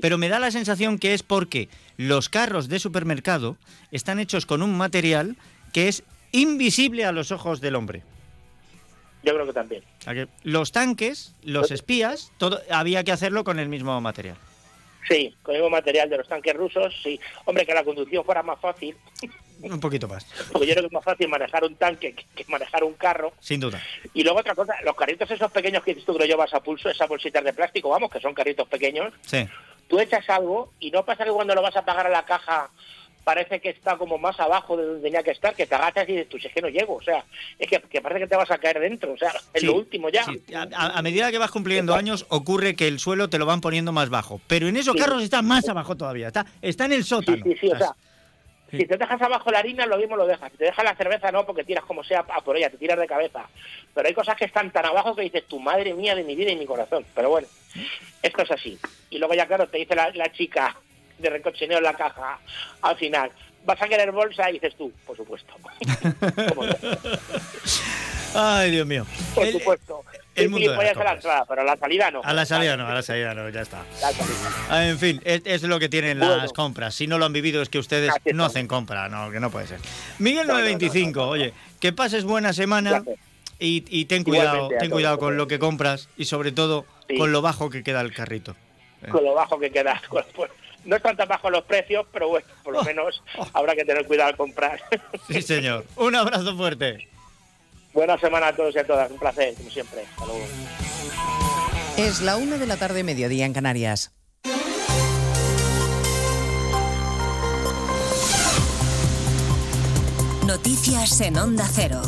Pero me da la sensación que es porque los carros de supermercado están hechos con un material que es invisible a los ojos del hombre. Yo creo que también. ¿A que Los tanques, los espías, todo había que hacerlo con el mismo material. Sí, con el mismo material de los tanques rusos, sí. Hombre, que la conducción fuera más fácil, Un poquito más, porque yo creo que es más fácil manejar un tanque que, manejar un carro. sin duda. Y luego otra cosa, los carritos esos pequeños que tú que lo llevas a pulso, esas bolsitas de plástico, vamos, que son carritos pequeños, Sí. tú echas algo y no pasa que cuando lo vas a pagar a la caja parece que está como más abajo de donde tenía que estar, que te agachas y dices, tú, si es que no llego, o sea, es que, que parece que te vas a caer dentro, o sea, es Sí, lo último ya. sí. A, medida que vas cumpliendo años, ocurre que el suelo te lo van poniendo más bajo. Pero en esos Sí. carros está más abajo todavía. Está, está en el sótano. Sí, sí, o sea, Sí. si te dejas abajo la harina, lo mismo lo dejas. Si te dejas la cerveza, no, porque tiras como sea a por ella, te tiras de cabeza. Pero hay cosas que están tan abajo que dices, tu madre mía de mi vida y mi corazón. Pero bueno, esto es así. Y luego ya, claro, te dice la, la chica de recochineo en la caja, al final, ¿vas a querer bolsa? Y dices tú, por supuesto. Ay, Dios mío. Por El- supuesto. el Sí, mundo de las a la entrada, pero a la salida no. A la salida no, a la salida no, ya está. Ah, En fin, es, es lo que tienen Bueno. las compras. Si no lo han vivido es que ustedes no hacen compra, no, que no puede ser. Miguel No, no, no, 925, no, no, no. oye, que pases buena semana y, y ten cuidado, Igualmente ten cuidado con lo que compras y sobre todo Sí. con lo bajo que queda el carrito. con lo bajo que queda. Pues, no están tan bajos los precios, pero bueno, por lo menos habrá que tener cuidado al comprar. Sí, señor. Un abrazo fuerte. Buena semana a todos y a todas. Un placer, como siempre. Hasta luego. Es la una de la tarde, mediodía en Canarias. Noticias en Onda Cero.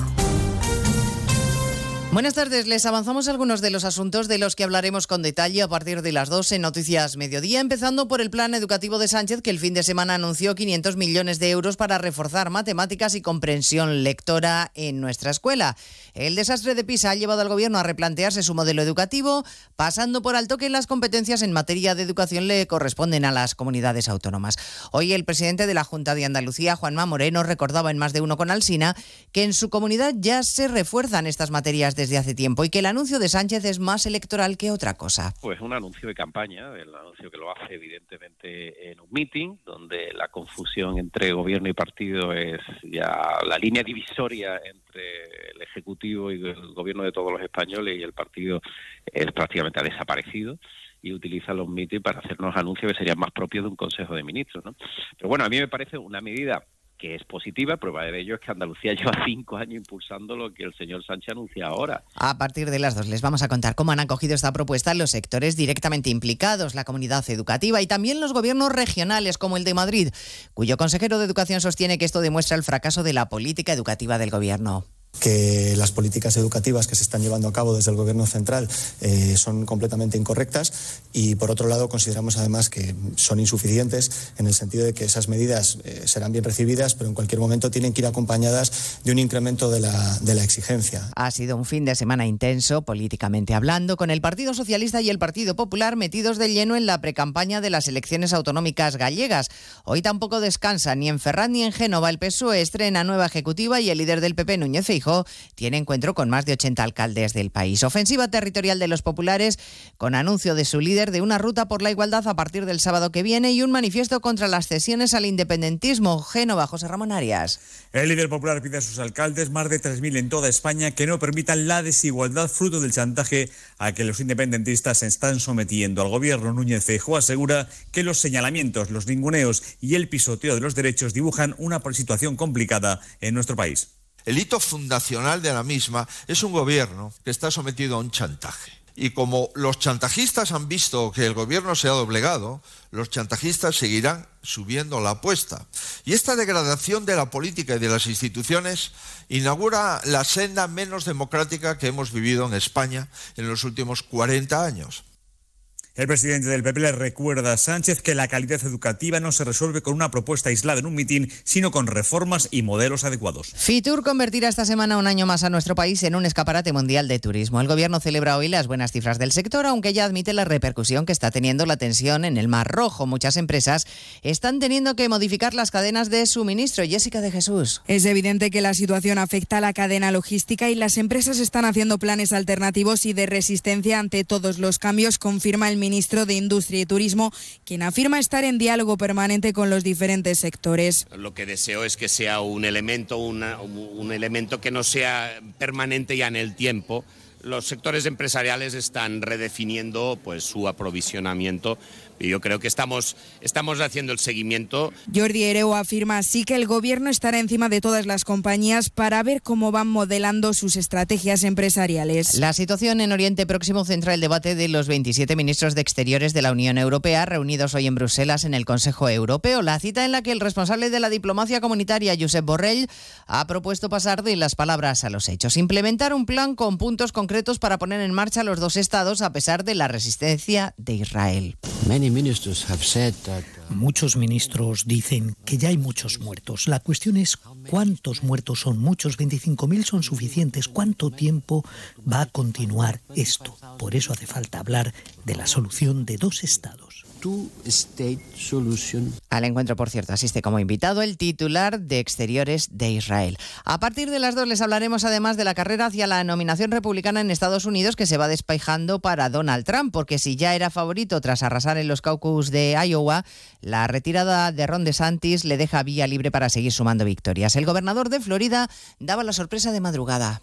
Buenas tardes, les avanzamos algunos de los asuntos de los que hablaremos con detalle a partir de las 2 en Noticias Mediodía, empezando por el plan educativo de Sánchez que el fin de semana anunció 500 millones de euros para reforzar matemáticas y comprensión lectora en nuestra escuela. El desastre de PISA ha llevado al gobierno a replantearse su modelo educativo, pasando por alto que las competencias en materia de educación le corresponden a las comunidades autónomas. Hoy el presidente de la Junta de Andalucía, Juanma Moreno, recordaba en más de uno con Alsina que en su comunidad ya se refuerzan estas materias desde hace tiempo y que el anuncio de Sánchez es más electoral que otra cosa. Pues un anuncio de campaña, el anuncio que lo hace evidentemente en un meeting, donde la confusión entre gobierno y partido es ya la línea divisoria entre el Ejecutivo y el gobierno de todos los españoles y el partido es prácticamente ha desaparecido y utiliza los meetings para hacernos anuncios que serían más propios de un Consejo de Ministros. ¿no? Pero bueno, a mí me parece una medida que es positiva. Prueba de ello es que Andalucía lleva cinco años impulsando lo que el señor Sánchez anuncia ahora. A partir de las dos les vamos a contar cómo han acogido esta propuesta los sectores directamente implicados, la comunidad educativa y también los gobiernos regionales como el de Madrid, cuyo consejero de Educación sostiene que esto demuestra el fracaso de la política educativa del gobierno que las políticas educativas que se están llevando a cabo desde el Gobierno central eh, son completamente incorrectas y, por otro lado, consideramos además que son insuficientes en el sentido de que esas medidas eh, serán bien recibidas, pero en cualquier momento tienen que ir acompañadas de un incremento de la, de la exigencia. Ha sido un fin de semana intenso, políticamente hablando, con el Partido Socialista y el Partido Popular metidos de lleno en la precampaña de las elecciones autonómicas gallegas. Hoy tampoco descansa ni en Ferraz ni en Génova. El PSOE estrena nueva ejecutiva y el líder del PP, Núñez Feijóo, tiene encuentro con más de 80 alcaldes del país. Ofensiva territorial de los populares con anuncio de su líder de una ruta por la igualdad a partir del sábado que viene y un manifiesto contra las cesiones al independentismo. Génova, José Ramón Arias. El líder popular pide a sus alcaldes, más de 3.000 en toda España, que no permitan la desigualdad fruto del chantaje a que los independentistas se están sometiendo. Al gobierno Núñez Feijóo asegura que los señalamientos, los ninguneos y el pisoteo de los derechos dibujan una situación complicada en nuestro país. El hito fundacional de la misma es un gobierno que está sometido a un chantaje. Y como los chantajistas han visto que el gobierno se ha doblegado, los chantajistas seguirán subiendo la apuesta. Y esta degradación de la política y de las instituciones inaugura la senda menos democrática que hemos vivido en España en los últimos 40 años. El presidente del PP le recuerda a Sánchez que la calidad educativa no se resuelve con una propuesta aislada en un mitin, sino con reformas y modelos adecuados. Fitur convertirá esta semana un año más a nuestro país en un escaparate mundial de turismo. El gobierno celebra hoy las buenas cifras del sector, aunque ya admite la repercusión que está teniendo la tensión en el Mar Rojo. Muchas empresas están teniendo que modificar las cadenas de suministro. Jessica de Jesús. Es evidente que la situación afecta a la cadena logística y las empresas están haciendo planes alternativos y de resistencia ante todos los cambios, confirma el ministro de Industria y Turismo, quien afirma estar en diálogo permanente con los diferentes sectores. Lo que deseo es que sea un elemento, una, un elemento que no sea permanente ya en el tiempo. Los sectores empresariales están redefiniendo pues, su aprovisionamiento y yo creo que estamos, estamos haciendo el seguimiento. Jordi Ereo afirma así que el gobierno estará encima de todas las compañías para ver cómo van modelando sus estrategias empresariales. La situación en Oriente Próximo centra el debate de los 27 ministros de Exteriores de la Unión Europea reunidos hoy en Bruselas en el Consejo Europeo. La cita en la que el responsable de la diplomacia comunitaria, Josep Borrell, ha propuesto pasar de las palabras a los hechos. Implementar un plan con puntos concretos para poner en marcha los dos estados a pesar de la resistencia de Israel. Muchos ministros dicen que ya hay muchos muertos. La cuestión es cuántos muertos son muchos. 25.000 son suficientes. ¿Cuánto tiempo va a continuar esto? Por eso hace falta hablar de la solución de dos estados. Al encuentro, por cierto, asiste como invitado el titular de Exteriores de Israel. A partir de las dos les hablaremos además de la carrera hacia la nominación republicana en Estados Unidos que se va despejando para Donald Trump, porque si ya era favorito tras arrasar en los caucus de Iowa, la retirada de Ron DeSantis le deja vía libre para seguir sumando victorias. El gobernador de Florida daba la sorpresa de madrugada.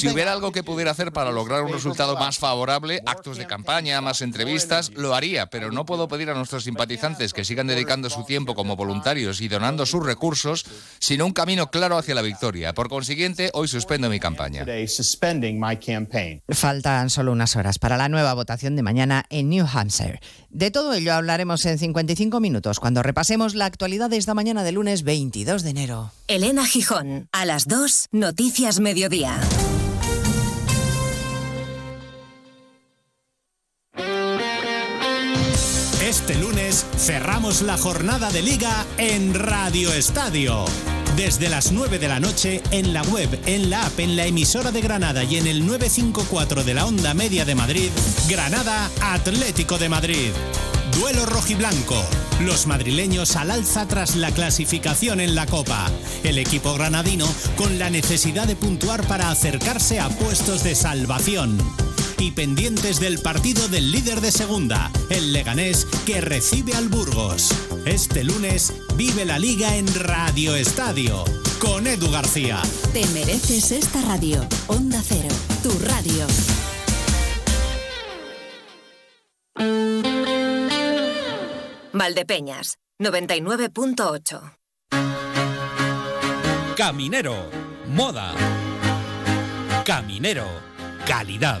Si hubiera algo que pudiera hacer para lograr un resultado más favorable, actos de campaña, más entrevistas, lo haría, pero no puedo pedir a nuestros simpatizantes que sigan dedicando su tiempo como voluntarios y donando sus recursos, sino un camino claro hacia la victoria. Por consiguiente, hoy suspendo mi campaña. Faltan solo unas horas para la nueva votación de mañana en New Hampshire. De todo ello hablaremos en 55 minutos cuando repasemos la actualidad de esta mañana de lunes 22 de enero. Elena Gijón, a las 2, Noticias Mediodía. Cerramos la jornada de liga en Radio Estadio. Desde las 9 de la noche en la web, en la app, en la emisora de Granada y en el 954 de la onda media de Madrid, Granada Atlético de Madrid. Duelo rojiblanco. Los madrileños al alza tras la clasificación en la Copa. El equipo granadino con la necesidad de puntuar para acercarse a puestos de salvación. Y pendientes del partido del líder de segunda, el Leganés, que recibe al Burgos. Este lunes vive la liga en Radio Estadio con Edu García. Te mereces esta radio. Onda Cero, tu radio. Valdepeñas, 99.8. Caminero, moda. Caminero, calidad.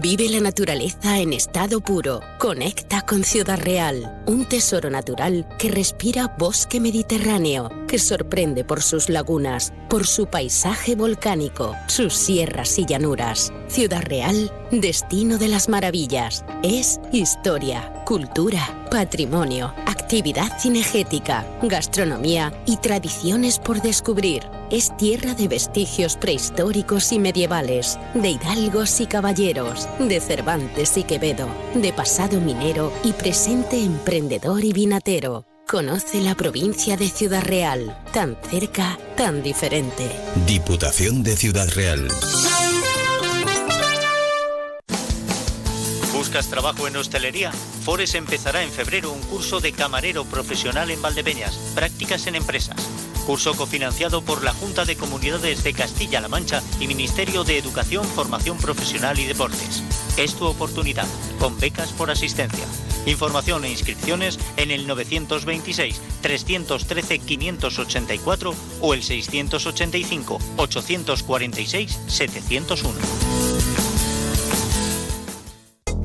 Vive la naturaleza en estado puro. Conecta con Ciudad Real, un tesoro natural que respira bosque mediterráneo, que sorprende por sus lagunas, por su paisaje volcánico, sus sierras y llanuras. Ciudad Real, destino de las maravillas. Es historia, cultura, patrimonio, actividad cinegética, gastronomía y tradiciones por descubrir. Es tierra de vestigios prehistóricos y medievales, de hidalgos y caballeros, de Cervantes y Quevedo, de pasado minero y presente emprendedor y vinatero. Conoce la provincia de Ciudad Real, tan cerca, tan diferente. Diputación de Ciudad Real. ¿Buscas trabajo en hostelería? Fores empezará en febrero un curso de camarero profesional en Valdepeñas, prácticas en empresas. Curso cofinanciado por la Junta de Comunidades de Castilla-La Mancha y Ministerio de Educación, Formación Profesional y Deportes. Es tu oportunidad, con becas por asistencia. Información e inscripciones en el 925-313-584 o el 685-846-701.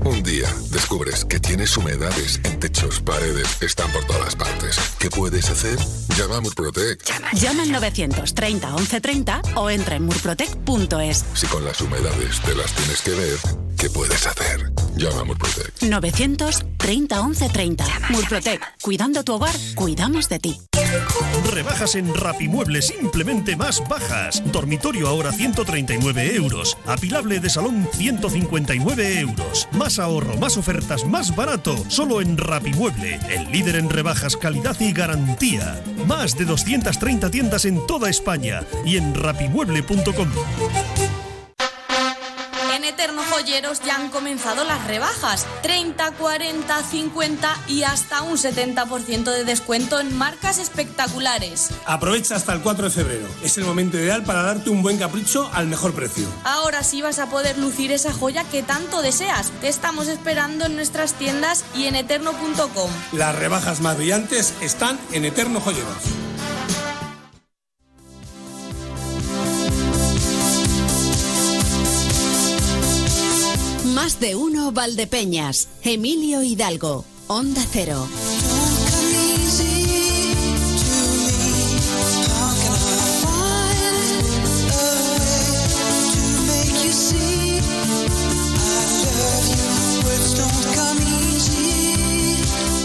Un día descubres que tienes humedades en techos, paredes, están por todas partes. ¿Qué puedes hacer? Llama a Murprotec. Llama al 930 1130 o entra en murprotec.es. Si con las humedades te las tienes que ver, ¿qué puedes hacer? Llama a Murprotec. 930 1130. Murprotec. Cuidando tu hogar, cuidamos de ti. Rebajas en Rapimueble simplemente más bajas. Dormitorio ahora 139 euros. Apilable de salón 159 euros. Más ahorro, más ofertas, más barato. Solo en Rapimueble, el líder en rebajas, calidad y garantía. Más de 230 tiendas en toda España y en rapimueble.com. Joyeros ya han comenzado las rebajas. 30, 40, 50 y hasta un 70% de descuento en marcas espectaculares. Aprovecha hasta el 4 de febrero. Es el momento ideal para darte un buen capricho al mejor precio. Ahora sí vas a poder lucir esa joya que tanto deseas. Te estamos esperando en nuestras tiendas y en eterno.com. Las rebajas más brillantes están en Eterno Joyeros. De uno Valdepeñas. Emilio Hidalgo. Onda Cero.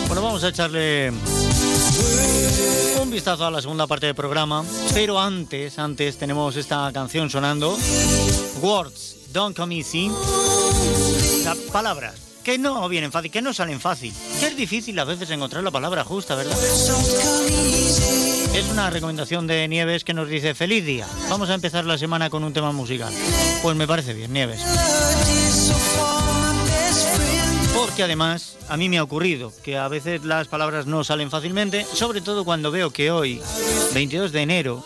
Bueno, vamos a echarle un vistazo a la segunda parte del programa, pero antes, antes tenemos esta canción sonando, Words Don't Come Easy, las palabras que no vienen fácil, que no salen fácil, que es difícil a veces encontrar la palabra justa, ¿verdad? Es una recomendación de Nieves que nos dice feliz día. Vamos a empezar la semana con un tema musical. Pues me parece bien, Nieves. Porque además a mí me ha ocurrido que a veces las palabras no salen fácilmente, sobre todo cuando veo que hoy, 22 de enero,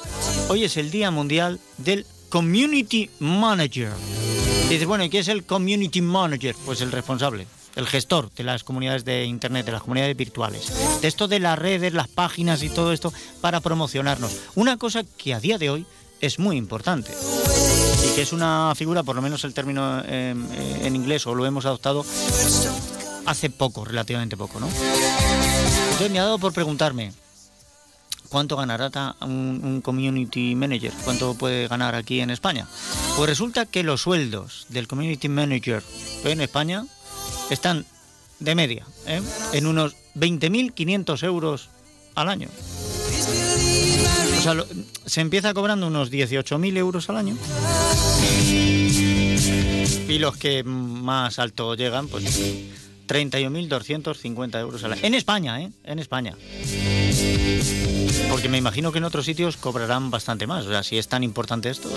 hoy es el Día Mundial del Community Manager. Dices, bueno, ¿y qué es el Community Manager? Pues el responsable, el gestor de las comunidades de Internet, de las comunidades virtuales. De esto de las redes, las páginas y todo esto para promocionarnos. Una cosa que a día de hoy es muy importante y que es una figura, por lo menos el término eh, en inglés, o lo hemos adoptado hace poco, relativamente poco, ¿no? Entonces me ha dado por preguntarme, ¿cuánto ganará un, un, community manager? ¿Cuánto puede ganar aquí en España? Pues resulta que los sueldos del community manager en España están de media, ¿eh? en unos 20.500 euros al año. O sea, se empieza cobrando unos 18.000 euros al año. Y los que más alto llegan, pues 31.250 euros al año. En España, ¿eh? En España. Porque me imagino que en otros sitios cobrarán bastante más. O sea, si es tan importante esto.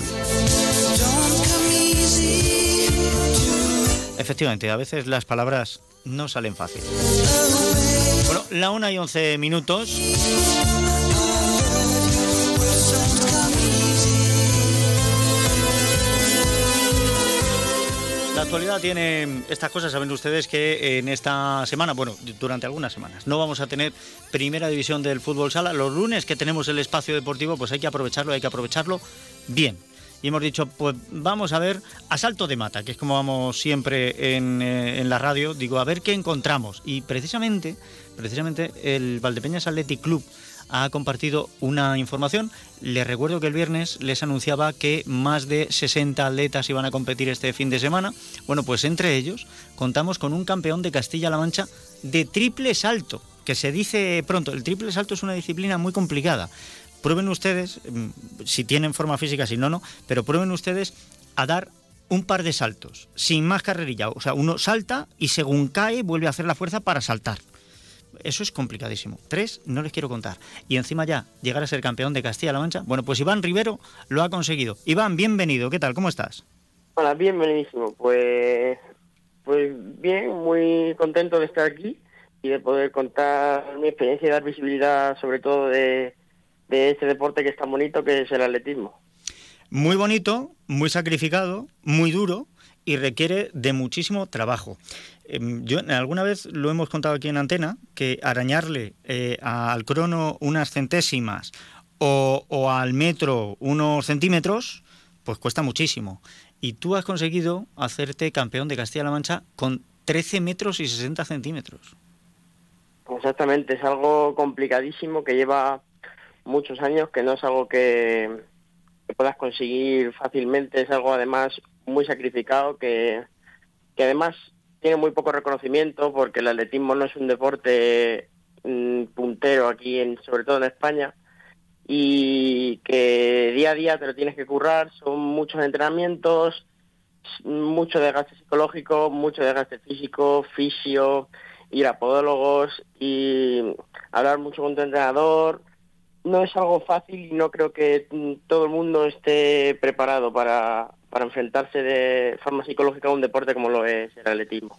Efectivamente, a veces las palabras no salen fácil. Bueno, la una y 11 minutos. Actualidad tiene estas cosas, saben ustedes que en esta semana, bueno, durante algunas semanas, no vamos a tener primera división del fútbol sala. Los lunes que tenemos el espacio deportivo, pues hay que aprovecharlo, hay que aprovecharlo bien y hemos dicho, pues vamos a ver Asalto de Mata, que es como vamos siempre en, eh, la radio, digo, a ver qué encontramos. Y precisamente, precisamente el Valdepeñas Athletic Club ha compartido una información. Les recuerdo que el viernes les anunciaba que más de 60 atletas iban a competir este fin de semana. Bueno, pues entre ellos contamos con un campeón de Castilla-La Mancha de triple salto, que se dice pronto, el triple salto es una disciplina muy complicada prueben ustedes, mm, si tienen forma física, si no, no, pero prueben ustedes a dar un par de saltos, sin más carrerilla. O sea, uno salta y según cae vuelve a hacer la fuerza para saltar. Eso es complicadísimo. Tres, no les quiero contar. Y encima ya, llegar a ser campeón de Castilla-La Mancha. Bueno, pues Iván Rivero lo ha conseguido. Iván, bienvenido. ¿Qué tal? ¿Cómo estás? Hola, bienvenidísimo. Pues, pues bien, muy contento de estar aquí y de poder contar mi experiencia y dar visibilidad sobre todo de, de ese deporte que es tan bonito que es el atletismo. Muy bonito, muy sacrificado, muy duro y requiere de muchísimo trabajo. Em, yo alguna vez lo hemos contado aquí en antena que arañarle eh, al crono unas centésimas o, al metro unos centímetros, pues cuesta muchísimo. Y tú has conseguido hacerte campeón de Castilla-La Mancha con 13 metros y 60 centímetros. Exactamente, es algo complicadísimo que lleva muchos años, que no es algo que, puedas conseguir fácilmente, es algo además muy sacrificado, que, que además tiene muy poco reconocimiento porque el atletismo no es un deporte mm, puntero aquí, en, sobre todo en España, y que día a día te lo tienes que currar, son muchos entrenamientos, mucho desgaste psicológico, mucho desgaste físico, fisio, ir a podólogos y hablar mucho con tu entrenador, no es algo fácil y no creo que mm, todo el mundo esté preparado para, para enfrentarse de forma psicológica a un deporte como lo es el atletismo.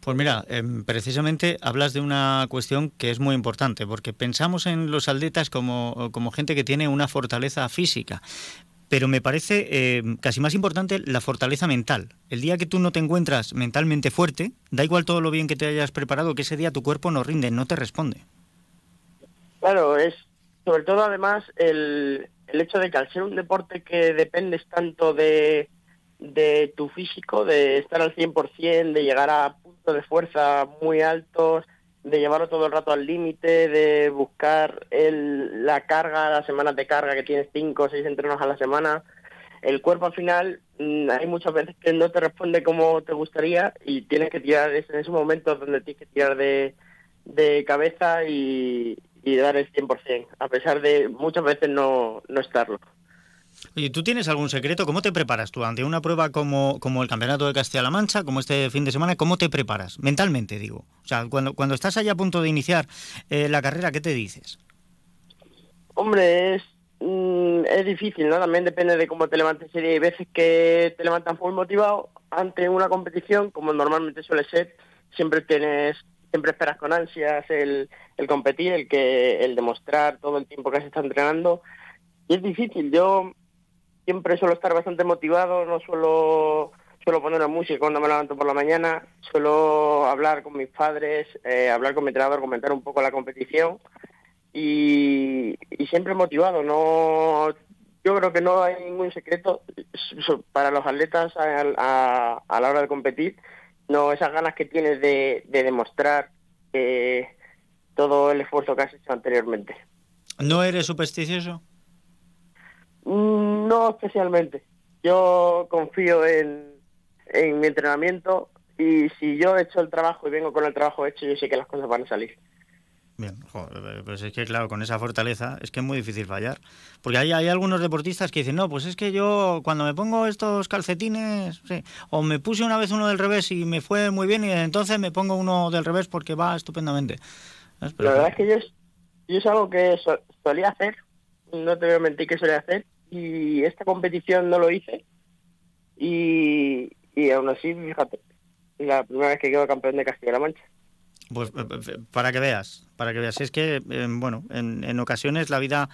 Pues mira, em, precisamente hablas de una cuestión que es muy importante, porque pensamos en los atletas como, como gente que tiene una fortaleza física, pero me parece em, casi más importante la fortaleza mental. El día que tú no te encuentras mentalmente fuerte, da igual todo lo bien que te hayas preparado, que ese día tu cuerpo no rinde, no te responde. Claro, es sobre todo además el, el hecho de que al ser un deporte que dependes tanto de, de tu físico, de estar al 100%, de llegar a puntos de fuerza muy altos, de llevarlo todo el rato al límite, de buscar el, la carga, las semanas de carga que tienes cinco o seis entrenos a la semana, el cuerpo al final mm, hay muchas veces que no te responde como te gustaría y tienes que tirar en esos momentos donde tienes que tirar de cabeza y, y dar el 100%, a pesar de muchas veces no, no estarlo. Oye, ¿tú tienes algún secreto? ¿Cómo te preparas tú ante una prueba como, como el Campeonato de Castilla-La Mancha, como este fin de semana? ¿Cómo te preparas? Mentalmente, digo. O sea, cuando, cuando estás allá a punto de iniciar eh, la carrera, ¿qué te dices? Hombre, es, mm, es difícil, ¿no? También depende de cómo te levantes. Hay veces que te levantas muy motivado ante una competición, como normalmente suele ser. Siempre tienes siempre esperas con ansias el, el competir, el que el demostrar todo el tiempo que se está entrenando. Y es difícil. Yo siempre suelo estar bastante motivado, no suelo suelo poner la música cuando me levanto por la mañana, suelo hablar con mis padres, eh, hablar con mi entrenador, comentar un poco la competición y, y siempre motivado. No yo creo que no hay ningún secreto para los atletas a, la hora de competir, no esas ganas que tienes de, demostrar eh, todo el esfuerzo que has hecho anteriormente. ¿No eres supersticioso? Mm, no especialmente. Yo confío en, en mi entrenamiento y si yo he hecho el trabajo y vengo con el trabajo hecho, yo sé que las cosas van a salir. Bien, pues es que claro, con esa fortaleza es que es muy difícil fallar. Porque hay, hay algunos deportistas que dicen, no, pues es que yo cuando me pongo estos calcetines, o me puse una vez uno del revés y me fue muy bien y entonces me pongo uno del revés porque va estupendamente. La verdad es que yo, yo es algo que solía hacer, no te voy a mentir que solía hacer, y esta competición no lo hice, y, y aún así, fíjate, la primera vez que quedo campeón de Castilla-La Mancha. Pues eh, eh, para que veas, para que veas. Es que, eh, bueno, en, en ocasiones la vida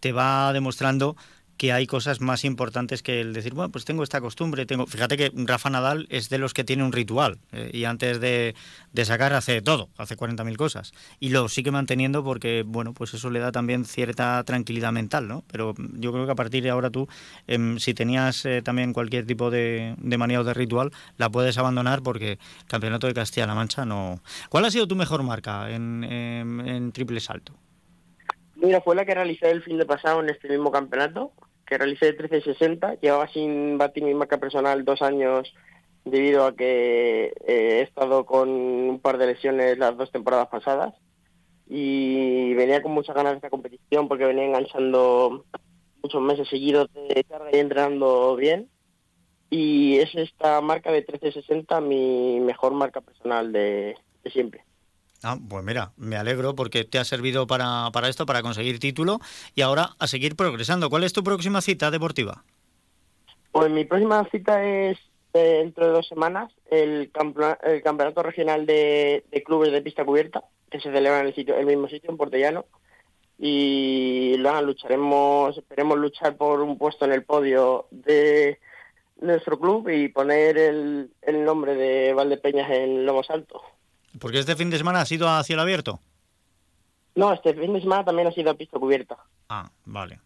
te va demostrando que hay cosas más importantes que el decir, bueno, pues tengo esta costumbre, tengo... Fíjate que Rafa Nadal es de los que tiene un ritual eh, y antes de, sacar hace todo, hace 40.000 cosas y lo sigue manteniendo porque, bueno, pues eso le da también cierta tranquilidad mental, ¿no? Pero yo creo que a partir de ahora tú, em, si tenías eh, también cualquier tipo de, de manía o de ritual, la puedes abandonar porque Campeonato de Castilla-La Mancha no... ¿Cuál ha sido tu mejor marca en, en triple salto? Mira, fue la que realicé el fin de pasado en este mismo campeonato, que realicé 13.60. Llevaba sin batir mi marca personal dos años debido a que eh, he estado con un par de lesiones las dos temporadas pasadas y venía con muchas ganas de esta competición porque venía enganchando muchos meses seguidos de carga y entrenando bien y es esta marca de 1360 mi mejor marca personal de siempre. Ah, pues mira, me alegro porque te ha servido para, para esto, para conseguir título y ahora a seguir progresando. ¿Cuál es tu próxima cita deportiva? Pues mi próxima cita es eh, dentro de dos semanas el, el campeonato regional de, clubes de pista cubierta que se celebra en el sitio el mismo sitio en Portellano y lucharemos esperemos luchar por un puesto en el podio de nuestro club y poner el, nombre de Valdepeñas en Lomo Alto. Porque este fin de semana ha sido a cielo abierto. No, este fin de semana también ha sido a pista cubierta. Ah, vale.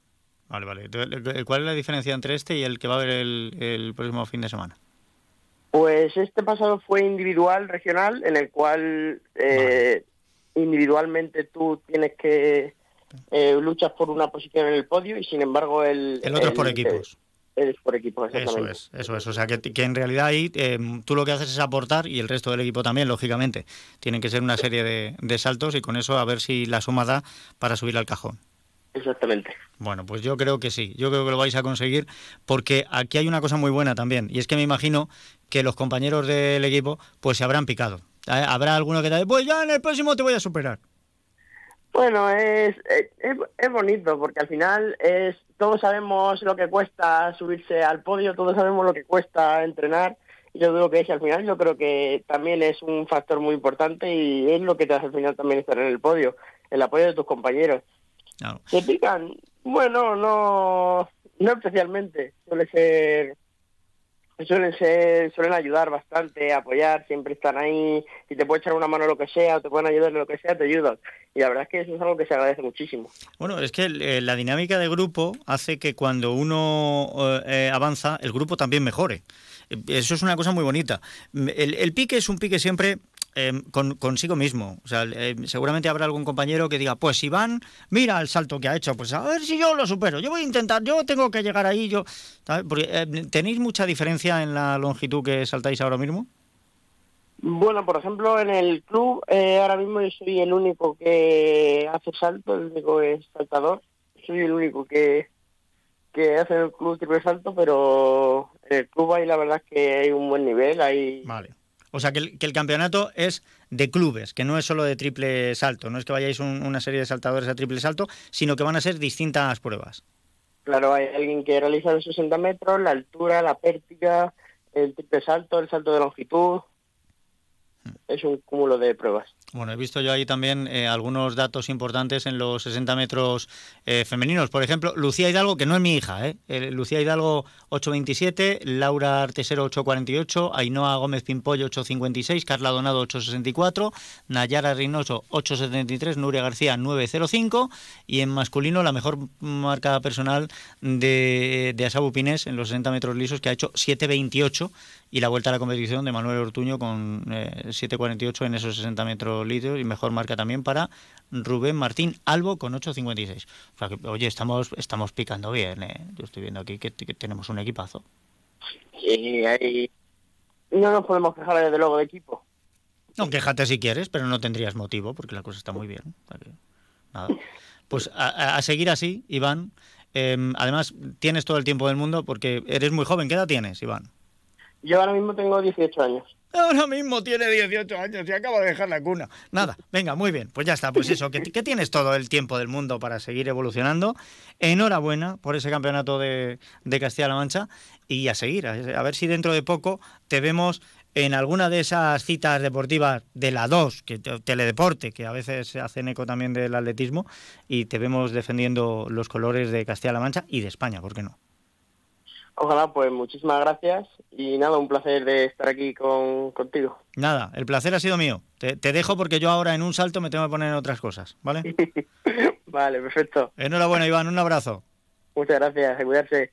Vale, vale. ¿Cuál es la diferencia entre este y el que va a haber el, próximo fin de semana? Pues este pasado fue individual, regional, en el cual eh, individualmente tú tienes que eh, luchas por una posición en el podio y sin embargo el... El otro es por equipos por equipo, Eso es, eso es. O sea, que, en realidad ahí eh, tú lo que haces es aportar y el resto del equipo también, lógicamente. Tienen que ser una serie de, saltos y con eso a ver si la suma da para subir al cajón. Exactamente. Bueno, pues yo creo que sí, yo creo que lo vais a conseguir porque aquí hay una cosa muy buena también y es que me imagino que los compañeros del equipo pues se habrán picado. Eh, habrá alguno que te diga, pues ya en el próximo te voy a superar. Bueno, es, es, bonito porque al final es todos sabemos lo que cuesta subirse al podio, todos sabemos lo que cuesta entrenar y yo digo que es al final yo creo que también es un factor muy importante y es lo que te hace al final también estar en el podio, el apoyo de tus compañeros. ¿Se pican? Bueno, no, no especialmente, suele ser suelen ser, suelen ayudar bastante, apoyar, siempre están ahí, si te pueden echar una mano lo que sea, o te pueden ayudar en lo que sea, te ayudan. Y la verdad es que eso es algo que se agradece muchísimo. Bueno, es que eh, la dinámica de grupo hace que cuando uno eh, avanza, el grupo también mejore. Eso es una cosa muy bonita. El, el pique es un pique siempre Em, con, consigo mismo. O sea, em, seguramente habrá algún compañero que diga, pues Iván, mira el salto que ha hecho, pues a ver si yo lo supero, yo voy a intentar, yo tengo que llegar ahí, yo... Em, ¿Tenéis mucha diferencia en la longitud que saltáis ahora mismo? Bueno, por ejemplo, en el club eh, ahora mismo yo soy el único que hace salto, el único es saltador. Soy el único que, que hace el club triple salto, pero en el club ahí la verdad es que hay un buen nivel. Hay, vale. O sea, que el, campeonato es de clubes, que no es solo de triple salto, no es que vayáis una serie de saltadores a triple salto, sino que van a ser distintas pruebas. Claro, hay alguien que realiza los 60 metros, la altura, la pértiga, el triple salto, el salto de longitud. Es un cúmulo de pruebas. Bueno, he visto yo ahí también eh, algunos datos importantes en los 60 metros eh, femeninos. Por ejemplo, Lucía Hidalgo, que no es mi hija, ¿eh? Lucía Hidalgo 8.27, Laura Artesero 8.48, Ainhoa Gómez Pimpollo 8.56, Carla Donado 8.64, Nayara Reynoso 8.73, Nuria García 9.05 y en masculino la mejor marca personal de, de Asabu Pines en los 60 metros lisos que ha hecho 7.28 y la vuelta a la competición de Manuel Ortuño con 7.48 en esos 60 metros litros y mejor marca también para Rubén Martín Albo con 8.56. O sea que, oye, estamos, estamos picando bien, ¿eh? Yo estoy viendo aquí que, tenemos un equipazo. Sí, ahí no nos podemos quejar desde luego de equipo. No, quéjate si quieres, pero no tendrías motivo porque la cosa está muy bien. nada. Pues a, seguir así, Iván. Em, además, tienes todo el tiempo del mundo porque eres muy joven. ¿Qué edad tienes, Iván? Yo ahora mismo tengo 18 años. Ahora mismo tiene 18 años y acaba de dejar la cuna. Nada, venga, muy bien. Pues ya está, pues eso, que, tienes todo el tiempo del mundo para seguir evolucionando. Enhorabuena por ese campeonato de, Castilla-La Mancha y a seguir, a, ver si dentro de poco te vemos en alguna de esas citas deportivas de la 2, que teledeporte, que a veces hacen eco también del atletismo, y te vemos defendiendo los colores de Castilla-La Mancha y de España, ¿por qué no? Ojalá, pues muchísimas gracias y nada, un placer de estar aquí con, contigo. Nada, el placer ha sido mío. Te, te, dejo porque yo ahora en un salto me tengo que poner en otras cosas, ¿vale? vale, perfecto. Enhorabuena, Iván, un abrazo. Muchas gracias, a cuidarse.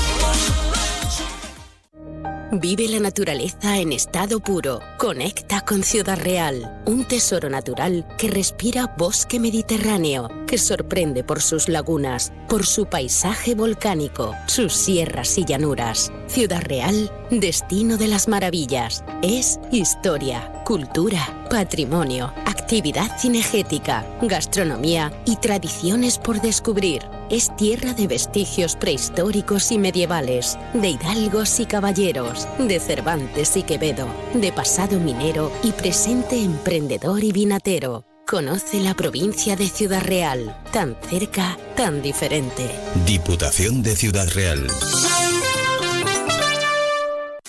Vive la naturaleza en estado puro. Conecta con Ciudad Real, un tesoro natural que respira bosque mediterráneo, que sorprende por sus lagunas, por su paisaje volcánico, sus sierras y llanuras. Ciudad Real, destino de las maravillas. Es historia, cultura, patrimonio, actividad cinegética, gastronomía y tradiciones por descubrir es tierra de vestigios prehistóricos y medievales, de hidalgos y caballeros, de Cervantes y Quevedo, de pasado minero y presente emprendedor y vinatero. Conoce la provincia de Ciudad Real, tan cerca, tan diferente. Diputación de Ciudad Real.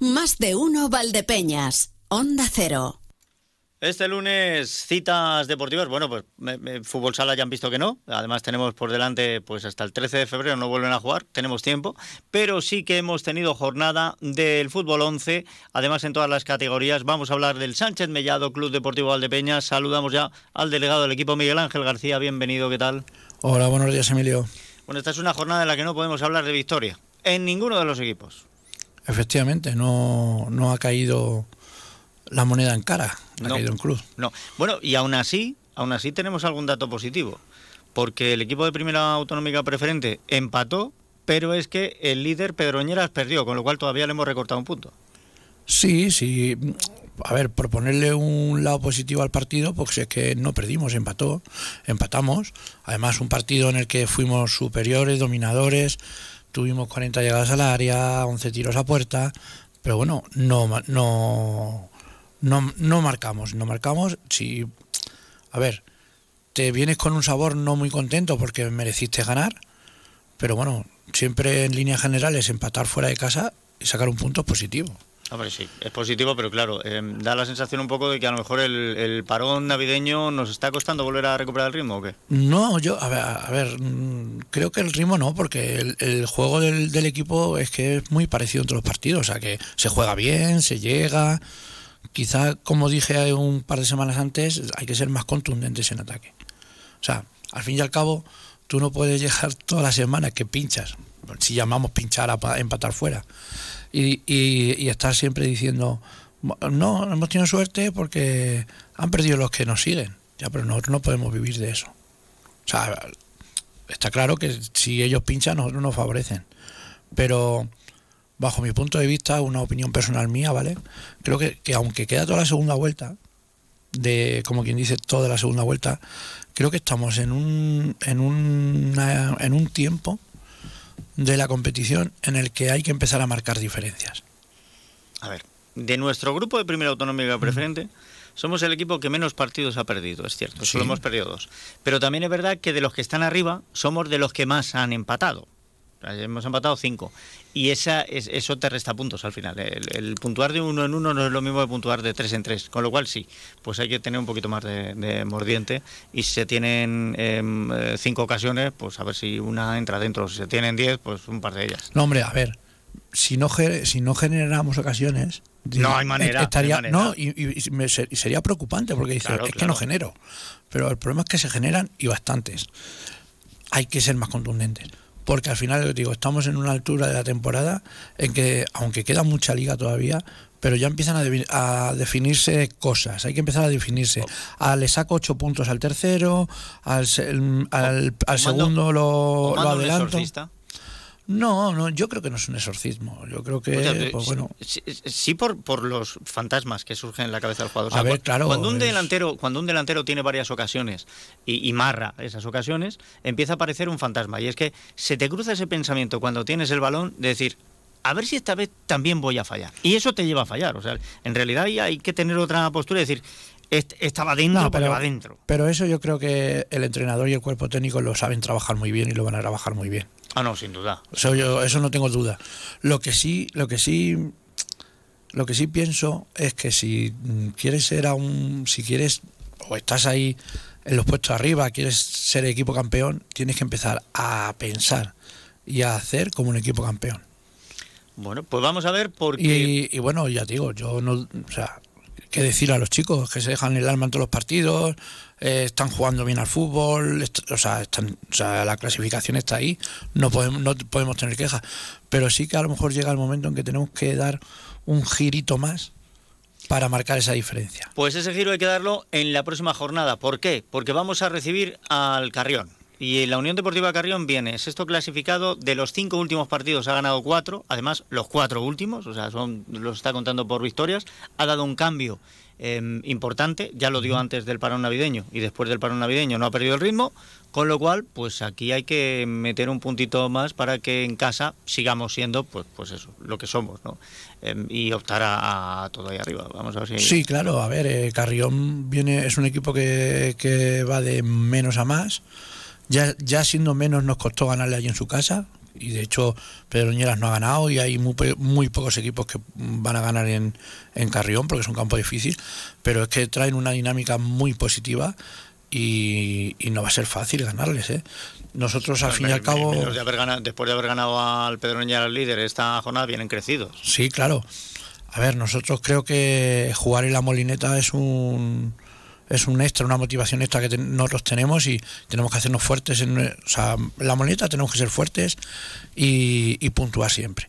Más de uno Valdepeñas. Onda Cero. Este lunes citas deportivas, bueno, pues me- me- fútbol sala ya han visto que no, además tenemos por delante pues hasta el 13 de febrero no vuelven a jugar, tenemos tiempo, pero sí que hemos tenido jornada del fútbol 11, además en todas las categorías, vamos a hablar del Sánchez Mellado Club Deportivo Valdepeñas, saludamos ya al delegado del equipo Miguel Ángel García, bienvenido, ¿qué tal? Hola, buenos días, Emilio. Bueno, esta es una jornada en la que no podemos hablar de victoria, en ninguno de los equipos. Efectivamente, no, no ha caído la moneda en cara, ha No. caído en cruz. No. Bueno, y aún así, aún así tenemos algún dato positivo, porque el equipo de primera autonómica preferente empató, pero es que el líder Pedroñeras perdió, con lo cual todavía le hemos recortado un punto. Sí, sí. A ver, por ponerle un lado positivo al partido, pues es que no perdimos, empató, empatamos. Además, un partido en el que fuimos superiores, dominadores, tuvimos 40 llegadas al área, 11 tiros a puerta, pero bueno, no, no, no, no marcamos, no marcamos. Si, a ver, te vienes con un sabor no muy contento porque mereciste ganar, pero bueno, siempre en líneas generales empatar fuera de casa y sacar un punto es positivo. Sí, es positivo, pero claro, eh, da la sensación un poco de que a lo mejor el, parón navideño nos está costando volver a recuperar el ritmo, ¿o qué? No, yo, a ver, a ver, mm, creo que el ritmo no, porque el, juego del, equipo es que es muy parecido entre los partidos, o sea que se juega bien, se llega. Quizá, como dije un par de semanas antes, hay que ser más contundentes en ataque. O sea, al fin y al cabo, tú no puedes llegar todas las semanas que pinchas, si llamamos pinchar a pa- empatar fuera, y, y, y estar siempre diciendo, no, hemos tenido suerte porque han perdido los que nos siguen. Ya, pero nosotros no podemos vivir de eso. O sea, está claro que si ellos pinchan, nosotros nos favorecen. Pero bajo mi punto de vista, una opinión personal mía, ¿vale? Creo que, que aunque queda toda la segunda vuelta, de como quien dice toda la segunda vuelta, creo que estamos en un, en una- en un tiempo de la competición en el que hay que empezar a marcar diferencias. A ver, de nuestro grupo de primera autonómica preferente, somos el equipo que menos partidos ha perdido, es cierto, solo hemos perdido dos. Pero también es verdad que de los que están arriba, somos de los que más han empatado. Hemos empatado cinco. Y esa, es- eso te resta puntos al final. El, el puntuar de uno en uno no es lo mismo que puntuar de tres en tres. Con lo cual sí, pues hay que tener un poquito más de, de mordiente. Y si se tienen eh, cinco ocasiones, pues a ver si una entra dentro. Si se tienen diez, pues un par de ellas. No, hombre, a ver, si no, si no generamos ocasiones... No hay manera, Estaría, no hay manera. no, y, y- me y sería preocupante porque dice, Claro, es que no genero. Pero el problema es que se generan y bastantes. Hay que ser más contundentes. Porque al final, yo digo, estamos en una altura de la temporada en que, aunque queda mucha liga todavía, pero ya empiezan a, a definirse cosas. Hay que empezar a definirse. Ah, le saco ocho puntos al tercero, al, al, al segundo lo, ¿O lo adelanto. No, no, yo creo que no es un exorcismo. Yo creo que, Oye, pues sí- bueno, sí, sí por, por los fantasmas que surgen en la cabeza del jugador. A ver, claro, Cuando un es- delantero, cuando un delantero tiene varias ocasiones y, y marra esas ocasiones, empieza a aparecer un fantasma. Y es que se te cruza ese pensamiento cuando tienes el balón de decir. A ver si esta vez también voy a fallar. Y eso te lleva a fallar. O sea, en realidad hay que tener otra postura y decir, "Est- estaba dentro No, porque pero- va dentro. pero eso yo creo que el entrenador y el cuerpo técnico lo saben trabajar muy bien y lo van a trabajar muy bien. Ah, no, sin duda. Eso, yo, eso no tengo duda. Lo que sí, lo que sí, lo que sí pienso es que si mm, quieres ser a un, si quieres o estás ahí en los puestos arriba, quieres ser equipo campeón, tienes que empezar a pensar y a hacer como un equipo campeón. Bueno, pues vamos a ver porque... Y, y bueno, ya te digo, yo no, o sea, qué decir a los chicos que se dejan el alma en todos los partidos, eh, están jugando bien al fútbol, o sea, están, o sea, la clasificación está ahí, no podemos, no podemos tener quejas, pero sí que a lo mejor llega el momento en que tenemos que dar un girito más para marcar esa diferencia. Pues ese giro hay que darlo en la próxima jornada. ¿Por qué? Porque vamos a recibir al Carrión. Y la Unión Deportiva Carrión viene sexto clasificado. De los cinco últimos partidos ha ganado cuatro. Además, los cuatro últimos, o sea, son los está contando por victorias. Ha dado un cambio eh, importante. Ya lo dio antes del parón navideño y después del parón navideño no ha perdido el ritmo. Con lo cual, pues aquí hay que meter un puntito más para que en casa sigamos siendo, pues, pues eso, lo que somos, ¿no? Em, y optar a, a todo ahí arriba. Vamos a ver si. Sí, claro, a ver, eh, Carrión viene, es un equipo que, que va de menos a más. Ya, ya siendo menos nos costó ganarle allí en su casa. Y de hecho, Pedroñeras no ha ganado y hay muy, muy pocos equipos que van a ganar en, en Carrión porque es un campo difícil. Pero es que traen una dinámica muy positiva y, y no va a ser fácil ganarles. ¿eh? Nosotros, al fin y al cabo. Menos de haber ganado- después de haber ganado al Pedroñera al líder esta jornada, vienen crecidos. Sí, claro. A ver, nosotros creo que jugar en la molineta es un es un extra, una motivación extra que nosotros tenemos y tenemos que hacernos fuertes. En, o sea, la molineta tenemos que ser fuertes y, y puntuar siempre.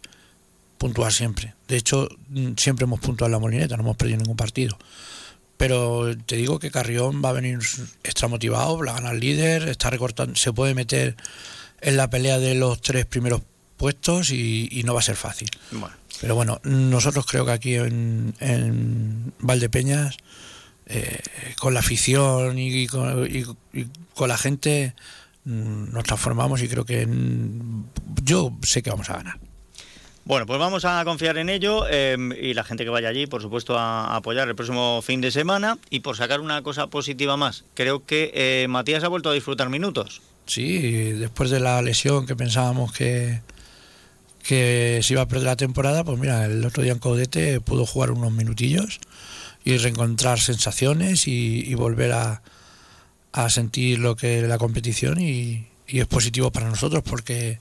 Puntuar siempre. De hecho, mm, siempre hemos puntuado en la molineta, no hemos perdido ningún partido. Pero te digo que Carrión va a venir extra motivado, va a ganar líder, está recortando, se puede meter en la pelea de los tres primeros puestos y, y no va a ser fácil. Bueno. Pero bueno, nosotros creo que aquí en, en Valdepeñas, eh, con la afición y, con, y- y con la gente, mm, nos transformamos y creo que mm, yo sé que vamos a ganar. Bueno, pues vamos a confiar en ello eh, y la gente que vaya allí, por supuesto, a, a apoyar el próximo fin de semana. Y por sacar una cosa positiva más, creo que eh, Matías ha vuelto a disfrutar minutos. Sí, después de la lesión que pensábamos que, que se iba a perder la temporada, pues mira, el otro día en Caudete pudo jugar unos minutillos y reencontrar sensaciones y, y volver a, a sentir lo que la competición y, y es positivo para nosotros porque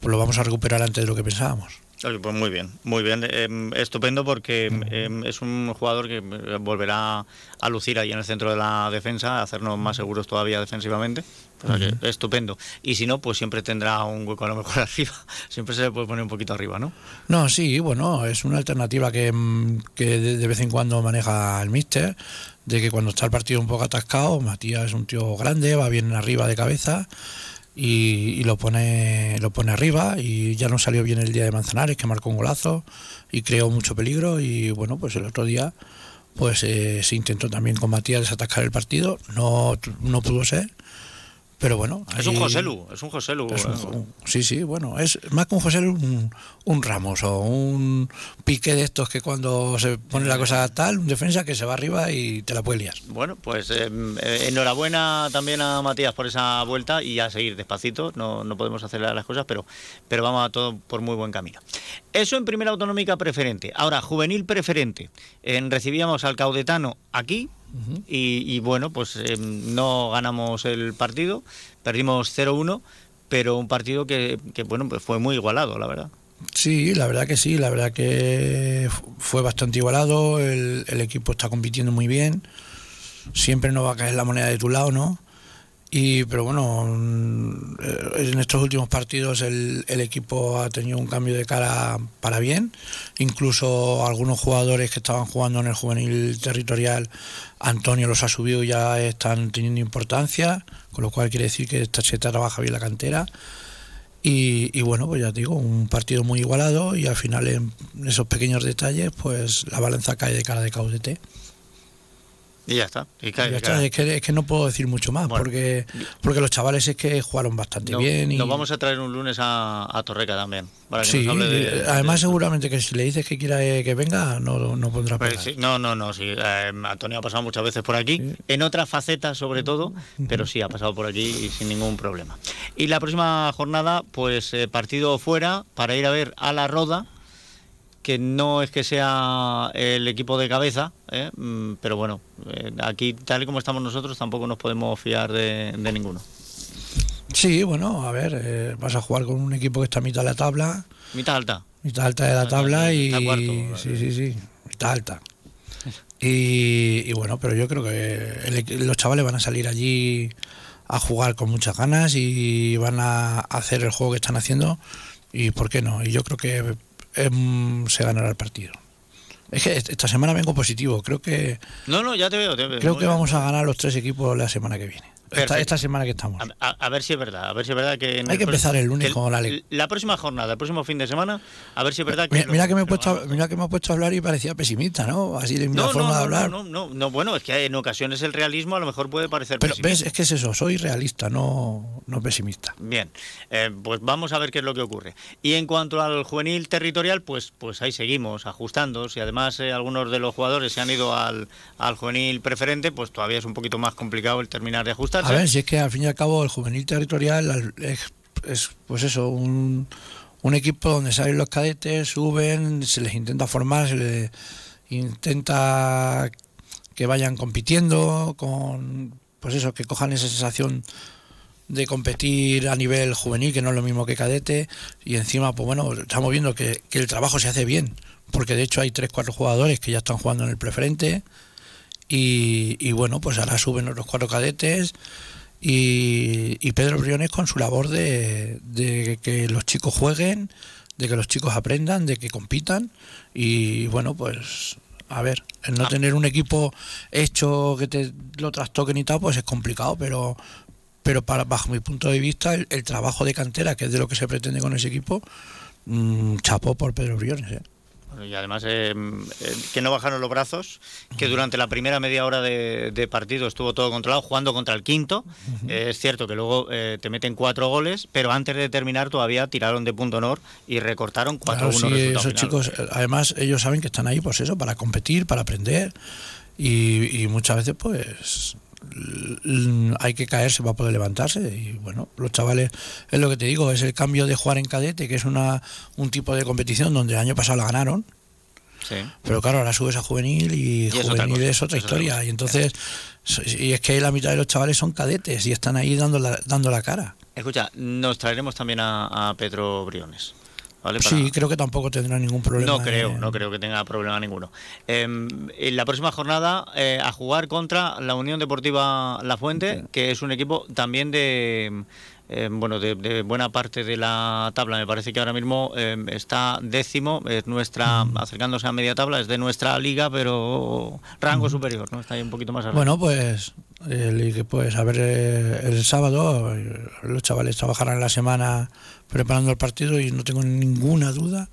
pues, lo vamos a recuperar antes de lo que pensábamos. Pues muy bien, muy bien, eh, estupendo porque eh, es un jugador que eh, volverá a lucir ahí en el centro de la defensa, a hacernos más seguros todavía defensivamente. Que estupendo. Y si no, pues siempre tendrá un hueco a lo mejor arriba. Siempre se le puede poner un poquito arriba, ¿no? No, sí, bueno, es una alternativa que, mm, que de, vez en cuando maneja el míster, de que cuando está el partido un poco atascado, Matías es un tío grande, va bien arriba de cabeza y, y lo pone lo pone arriba y ya no salió bien el día de Manzanares, que marcó un golazo y creó mucho peligro y bueno, pues el otro día pues eh, se intentó también con Matías desatacar el partido, no, no pudo ser. Pero bueno. Es un ahí- Joselu, es un Joselu. es un- eh. un- sí, sí, bueno, es más que un José un, un Ramos o un pique de estos que cuando se pone la cosa tal, un defensa que se va arriba y te la puede liar. Bueno, pues eh, eh, enhorabuena también a Matías por esa vuelta y a seguir despacito. No, no podemos acelerar las cosas, pero, pero vamos a todo por muy buen camino. Eso en primera autonómica preferente. Ahora, juvenil preferente. En- recibíamos al caudetano aquí y, y bueno, pues eh, no ganamos el partido, perdimos 0-1, pero un partido que, que, bueno, pues fue muy igualado, la verdad. Sí, la verdad que sí, la verdad que fu- fue bastante igualado, el, el equipo está compitiendo muy bien, siempre no va a caer la moneda de tu lado, ¿no? Y, pero bueno, mm, eh, en estos últimos partidos el, equipo ha tenido un cambio de cara para bien. Incluso algunos jugadores que estaban jugando en el juvenil territorial, Antonio los ha subido y ya están teniendo importancia, con lo cual quiere decir que esta- se trabaja bien la cantera. Y, bueno, pues ya digo, un partido muy igualado y al final en esos pequeños detalles, pues la balanza cae de cara de Caudete. Y ya está. Y cae- Ya está, es, que, es que no puedo decir mucho más, porque porque los chavales es que jugaron bastante No- bien. Y, Nos vamos a traer un lunes a, a Torreca también. Para que sí, nos hable de- eh, además seguramente que si le dices que quiera eh, que venga, no, no pondrá Pues sí, no, no, no, sí. eh, Antonio ha pasado muchas veces por aquí, en otras facetas sobre todo, pero sí, ha pasado por aquí y sin ningún problema. Y la próxima jornada, pues eh, partido fuera para ir a ver a la Roda, que no es que sea el equipo de cabeza, ¿eh? Mm, pero bueno, eh, aquí tal y como estamos nosotros tampoco nos podemos fiar de, de ninguno. Sí, bueno, a ver, eh, vas a jugar con un equipo que está a mitad de la tabla, Mitad alta. mitad alta de la tabla y está cuarto. sí, sí, sí, mitad alta. Y, y bueno, pero yo creo que el los chavales van a salir allí a jugar con muchas ganas y van a hacer el juego que están haciendo y por qué no. Y yo creo que em, se ganará el partido. Es que est- esta semana vengo positivo. Creo que No, no, ya te veo. Te veo. creo que vamos a ganar los tres equipos la semana que viene. Esta, esta semana que estamos. A, ver si es verdad, a ver si es verdad que... Hay que empezar el lunes con la ley. La próxima jornada, el próximo fin de semana, a ver si es verdad que... Mira, que me he puesto, a- mira que me he puesto a hablar y parecía pesimista, ¿no? Así de mi No, forma no, de hablar. no, no, no, no, bueno, es que en ocasiones el realismo a lo mejor puede parecer Pero pesimista. ves, es que es eso, soy realista, no, no pesimista. Bien, eh, pues vamos a ver qué es lo que ocurre. Y en cuanto al juvenil territorial, pues, pues ahí seguimos ajustando. Si además eh, algunos de los jugadores se han ido al, al juvenil preferente, pues todavía es un poquito más complicado el terminar de A ver, si es que al fin y al cabo el juvenil territorial al- es, es, pues eso, un, un equipo donde salen los cadetes, suben, se les intenta formar, se les intenta que vayan compitiendo con, pues eso, que cojan esa sensación de competir a nivel juvenil, que no es lo mismo que cadete, y encima, pues bueno, estamos viendo que, que el trabajo se hace bien, porque de hecho hay tres, cuatro jugadores que ya están jugando en el preferente, y, y bueno, pues ahora suben los cuatro cadetes, y, y Pedro Briones con su labor de, de que los chicos jueguen, de que los chicos aprendan, de que compitan, y bueno, pues a ver, el no tener un equipo hecho que te lo trastoquen y tal, pues es complicado, pero pero para bajo mi punto de vista el, el trabajo de cantera, que es de lo que se pretende con ese equipo, mm, chapó por Pedro Briones. ¿eh? Bueno, y además eh, eh, que no bajaron los brazos, que durante la primera media hora de, de partido estuvo todo controlado, jugando contra el quinto. Eh, es cierto que luego eh, te meten cuatro goles, pero antes de terminar todavía tiraron de punto honor y recortaron 4-1 Claro, sí, esos final. chicos, además ellos saben que están ahí, pues eso, para competir, para aprender y, y muchas veces pues hay que caerse para poder levantarse y bueno, los chavales, es lo que te digo, es el cambio de jugar en cadete, que es una un tipo de competición donde el año pasado la ganaron, Sí. pero claro, ahora subes a juvenil y, juvenil es otra historia y entonces y es que la mitad de los chavales son cadetes y están ahí dando la, dando la cara. Escucha, nos traeremos también a, a Pedro Briones. ¿Vale? Para- Sí, creo que tampoco tendrá ningún problema. No creo, en- no creo que tenga problema ninguno. Eh, en la próxima jornada eh, a jugar contra la Unión Deportiva La Fuente, que es un equipo también de eh, bueno de, de buena parte de la tabla. Me parece que ahora mismo eh, está décimo, es nuestra acercándose a media tabla, es de nuestra liga, pero rango superior, no está ahí un poquito más arriba. Bueno, pues, el, pues a ver, eh, el sábado los chavales trabajarán la semana preparando el partido y no tengo ninguna duda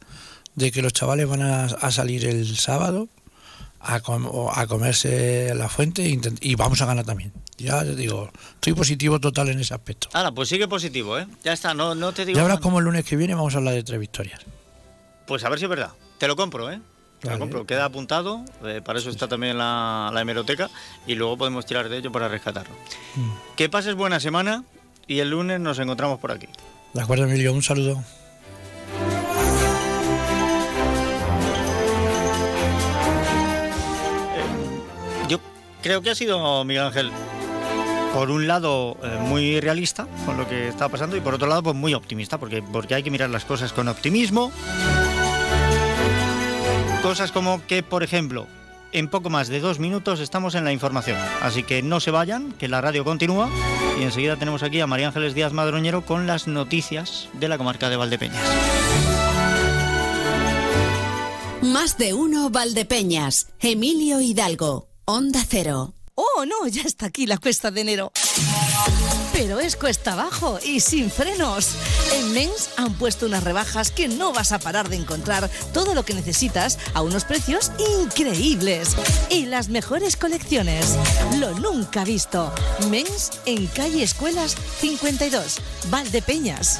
de que los chavales van a, a salir el sábado a, com- o a comerse la fuente e y vamos a ganar también. Ya te digo, estoy positivo total en ese aspecto. Ahora, pues sigue positivo, ¿eh? Ya está, no, no te digo. Ya verás cómo el lunes que viene vamos a hablar de tres victorias. Pues a ver si es verdad. Te lo compro, ¿eh? Te lo compro. Queda apuntado. eh, para eso está también la, la hemeroteca. Y luego podemos tirar de ello para rescatarlo. Mm. Que pases buena semana. Y el lunes nos encontramos por aquí. De acuerdo, Emilio, un saludo. Yo creo que ha sido Miguel Ángel. Por un lado, eh, muy realista con lo que está pasando y por otro lado, pues muy optimista, porque, porque hay que mirar las cosas con optimismo. Cosas como que, por ejemplo, en poco más de dos minutos estamos en la información. Así que no se vayan, que la radio continúa. Y enseguida tenemos aquí a María Ángeles Díaz Madroñero con las noticias de la comarca de Valdepeñas. Más de uno Valdepeñas. Emilio Hidalgo. Onda Cero. Oh, no, ya está aquí la cuesta de enero. Pero es cuesta abajo y sin frenos. En Men's han puesto unas rebajas que no vas a parar de encontrar todo lo que necesitas a unos precios increíbles. Y las mejores colecciones. Lo nunca visto. Men's en calle Escuelas 52, Valdepeñas.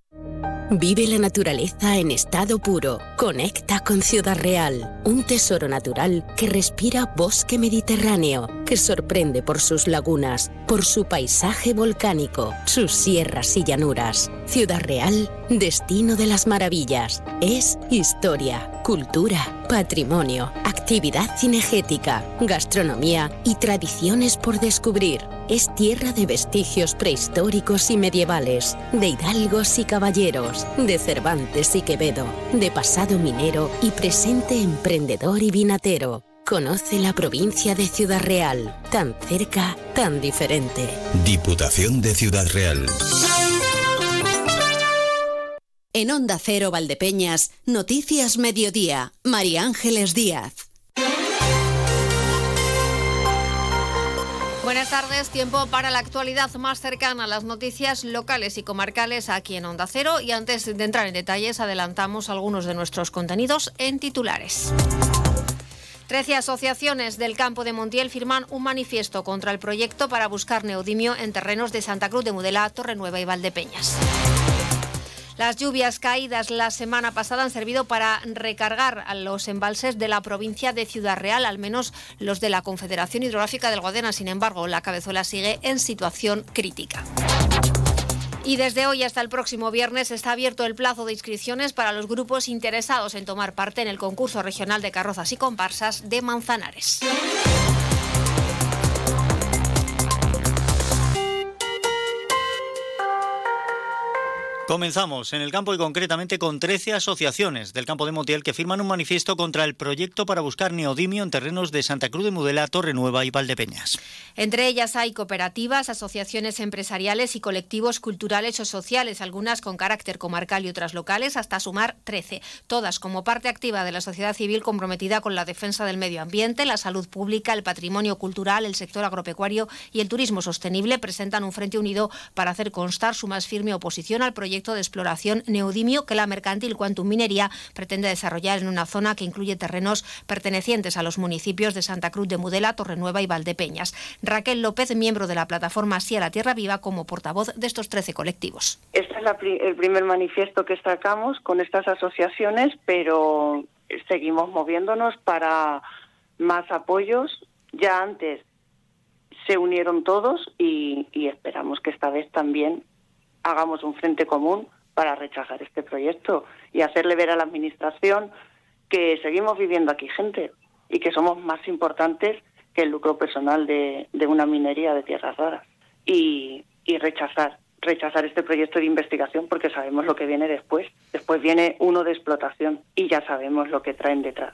Vive la naturaleza en estado puro. Conecta con Ciudad Real, un tesoro natural que respira bosque mediterráneo, que sorprende por sus lagunas, por su paisaje volcánico, sus sierras y llanuras. Ciudad Real, destino de las maravillas. Es historia, cultura, patrimonio, actividad cinegética, gastronomía y tradiciones por descubrir. Es tierra de vestigios prehistóricos y medievales, de hidalgos y caballeros, de Cervantes y Quevedo, de pasado minero y presente emprendedor y vinatero. Conoce la provincia de Ciudad Real, tan cerca, tan diferente. Diputación de Ciudad Real. En Onda Cero Valdepeñas, Noticias Mediodía, María Ángeles Díaz. Buenas tardes, tiempo para la actualidad más cercana a las noticias locales y comarcales aquí en Onda Cero y antes de entrar en detalles adelantamos algunos de nuestros contenidos en titulares. Trece asociaciones del campo de Montiel firman un manifiesto contra el proyecto para buscar neodimio en terrenos de Santa Cruz de Mudela, Torrenueva y Valdepeñas. Las lluvias caídas la semana pasada han servido para recargar a los embalses de la provincia de Ciudad Real, al menos los de la Confederación Hidrográfica del Guadena. Sin embargo, la cabezuela sigue en situación crítica. Y desde hoy hasta el próximo viernes está abierto el plazo de inscripciones para los grupos interesados en tomar parte en el concurso regional de carrozas y comparsas de Manzanares. Comenzamos en el campo y concretamente con 13 asociaciones del campo de Montiel que firman un manifiesto contra el proyecto para buscar neodimio en terrenos de Santa Cruz de Mudela, Torre Nueva y Valdepeñas. Entre ellas hay cooperativas, asociaciones empresariales y colectivos culturales o sociales, algunas con carácter comarcal y otras locales, hasta sumar 13, todas como parte activa de la sociedad civil comprometida con la defensa del medio ambiente, la salud pública, el patrimonio cultural, el sector agropecuario y el turismo sostenible, presentan un frente unido para hacer constar su más firme oposición al proyecto de exploración neodimio que la mercantil Quantum Minería pretende desarrollar en una zona que incluye terrenos pertenecientes a los municipios de Santa Cruz de Mudela, Torrenueva y Valdepeñas. Raquel López, miembro de la plataforma Sí a la Tierra Viva, como portavoz de estos 13 colectivos. Este es el primer manifiesto que sacamos con estas asociaciones, pero seguimos moviéndonos para más apoyos. Ya antes se unieron todos y, y esperamos que esta vez también hagamos un frente común para rechazar este proyecto y hacerle ver a la Administración que seguimos viviendo aquí gente y que somos más importantes que el lucro personal de, una minería de tierras raras. Y, y rechazar, rechazar este proyecto de investigación porque sabemos lo que viene después. Después viene uno de explotación y ya sabemos lo que traen detrás.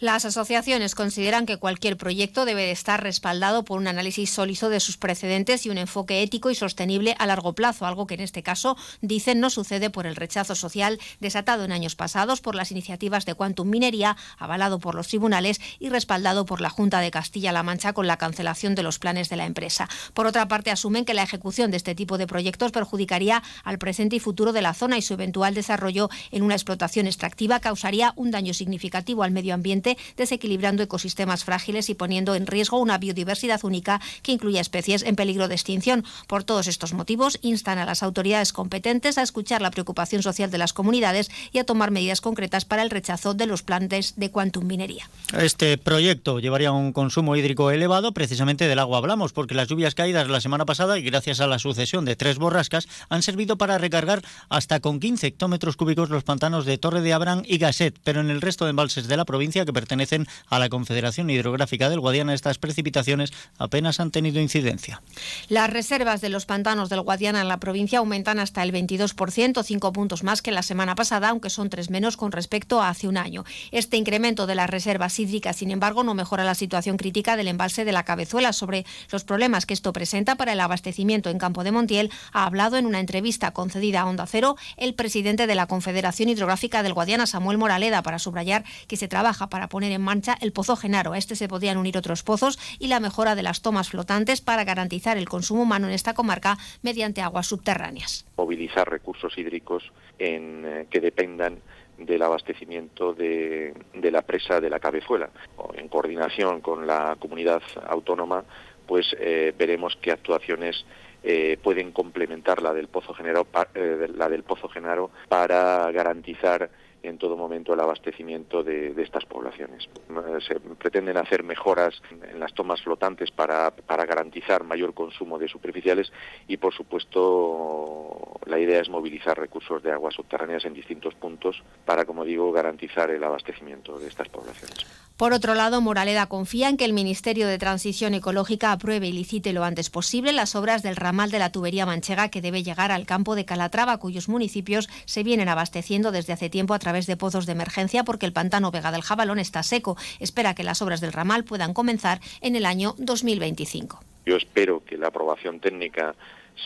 Las asociaciones consideran que cualquier proyecto debe estar respaldado por un análisis sólido de sus precedentes y un enfoque ético y sostenible a largo plazo, algo que en este caso dicen no sucede por el rechazo social desatado en años pasados por las iniciativas de Quantum Minería, avalado por los tribunales y respaldado por la Junta de Castilla-La Mancha con la cancelación de los planes de la empresa. Por otra parte, asumen que la ejecución de este tipo de proyectos perjudicaría al presente y futuro de la zona y su eventual desarrollo en una explotación extractiva causaría un daño significativo al medio ambiente desequilibrando ecosistemas frágiles y poniendo en riesgo una biodiversidad única que incluye especies en peligro de extinción. Por todos estos motivos, instan a las autoridades competentes a escuchar la preocupación social de las comunidades y a tomar medidas concretas para el rechazo de los planes de Quantum Minería. Este proyecto llevaría un consumo hídrico elevado, precisamente del agua hablamos, porque las lluvias caídas la semana pasada y gracias a la sucesión de tres borrascas han servido para recargar hasta con 15 hectómetros cúbicos los pantanos de Torre de Abrán y Gasset, pero en el resto de embalses de la provincia que pertenecen a la Confederación Hidrográfica del Guadiana, estas precipitaciones apenas han tenido incidencia. Las reservas de los pantanos del Guadiana en la provincia aumentan hasta el 22%, cinco puntos más que la semana pasada, aunque son tres menos con respecto a hace un año. Este incremento de las reservas hídricas, sin embargo, no mejora la situación crítica del embalse de la Cabezuela. Sobre los problemas que esto presenta para el abastecimiento en Campo de Montiel, ha hablado en una entrevista concedida a Onda Cero el presidente de la Confederación Hidrográfica del Guadiana, Samuel Moraleda, para subrayar que se trabaja para poner en marcha el pozo Genaro. A este se podrían unir otros pozos y la mejora de las tomas flotantes para garantizar el consumo humano en esta comarca mediante aguas subterráneas. Movilizar recursos hídricos en, eh, que dependan del abastecimiento de, la presa de la cabezuela. En coordinación con la comunidad autónoma, pues eh, veremos qué actuaciones eh, pueden complementar la del Pozo la del Pozo Genaro para garantizar en todo momento el abastecimiento de, estas poblaciones. Eh, se pretenden hacer mejoras en las tomas flotantes para, para, garantizar mayor consumo de superficiales y, por supuesto, la idea es movilizar recursos de aguas subterráneas en distintos puntos para, como digo, garantizar el abastecimiento de estas poblaciones. Por otro lado, Moraleda confía en que el Ministerio de Transición Ecológica apruebe y licite lo antes posible las obras del ramal de la tubería manchega que debe llegar al campo de Calatrava, cuyos municipios se vienen abasteciendo desde hace tiempo a través de pozos de emergencia porque el pantano Vega del Jabalón está seco. Espera que las obras del ramal puedan comenzar en el año 2025. Yo espero que la aprobación técnica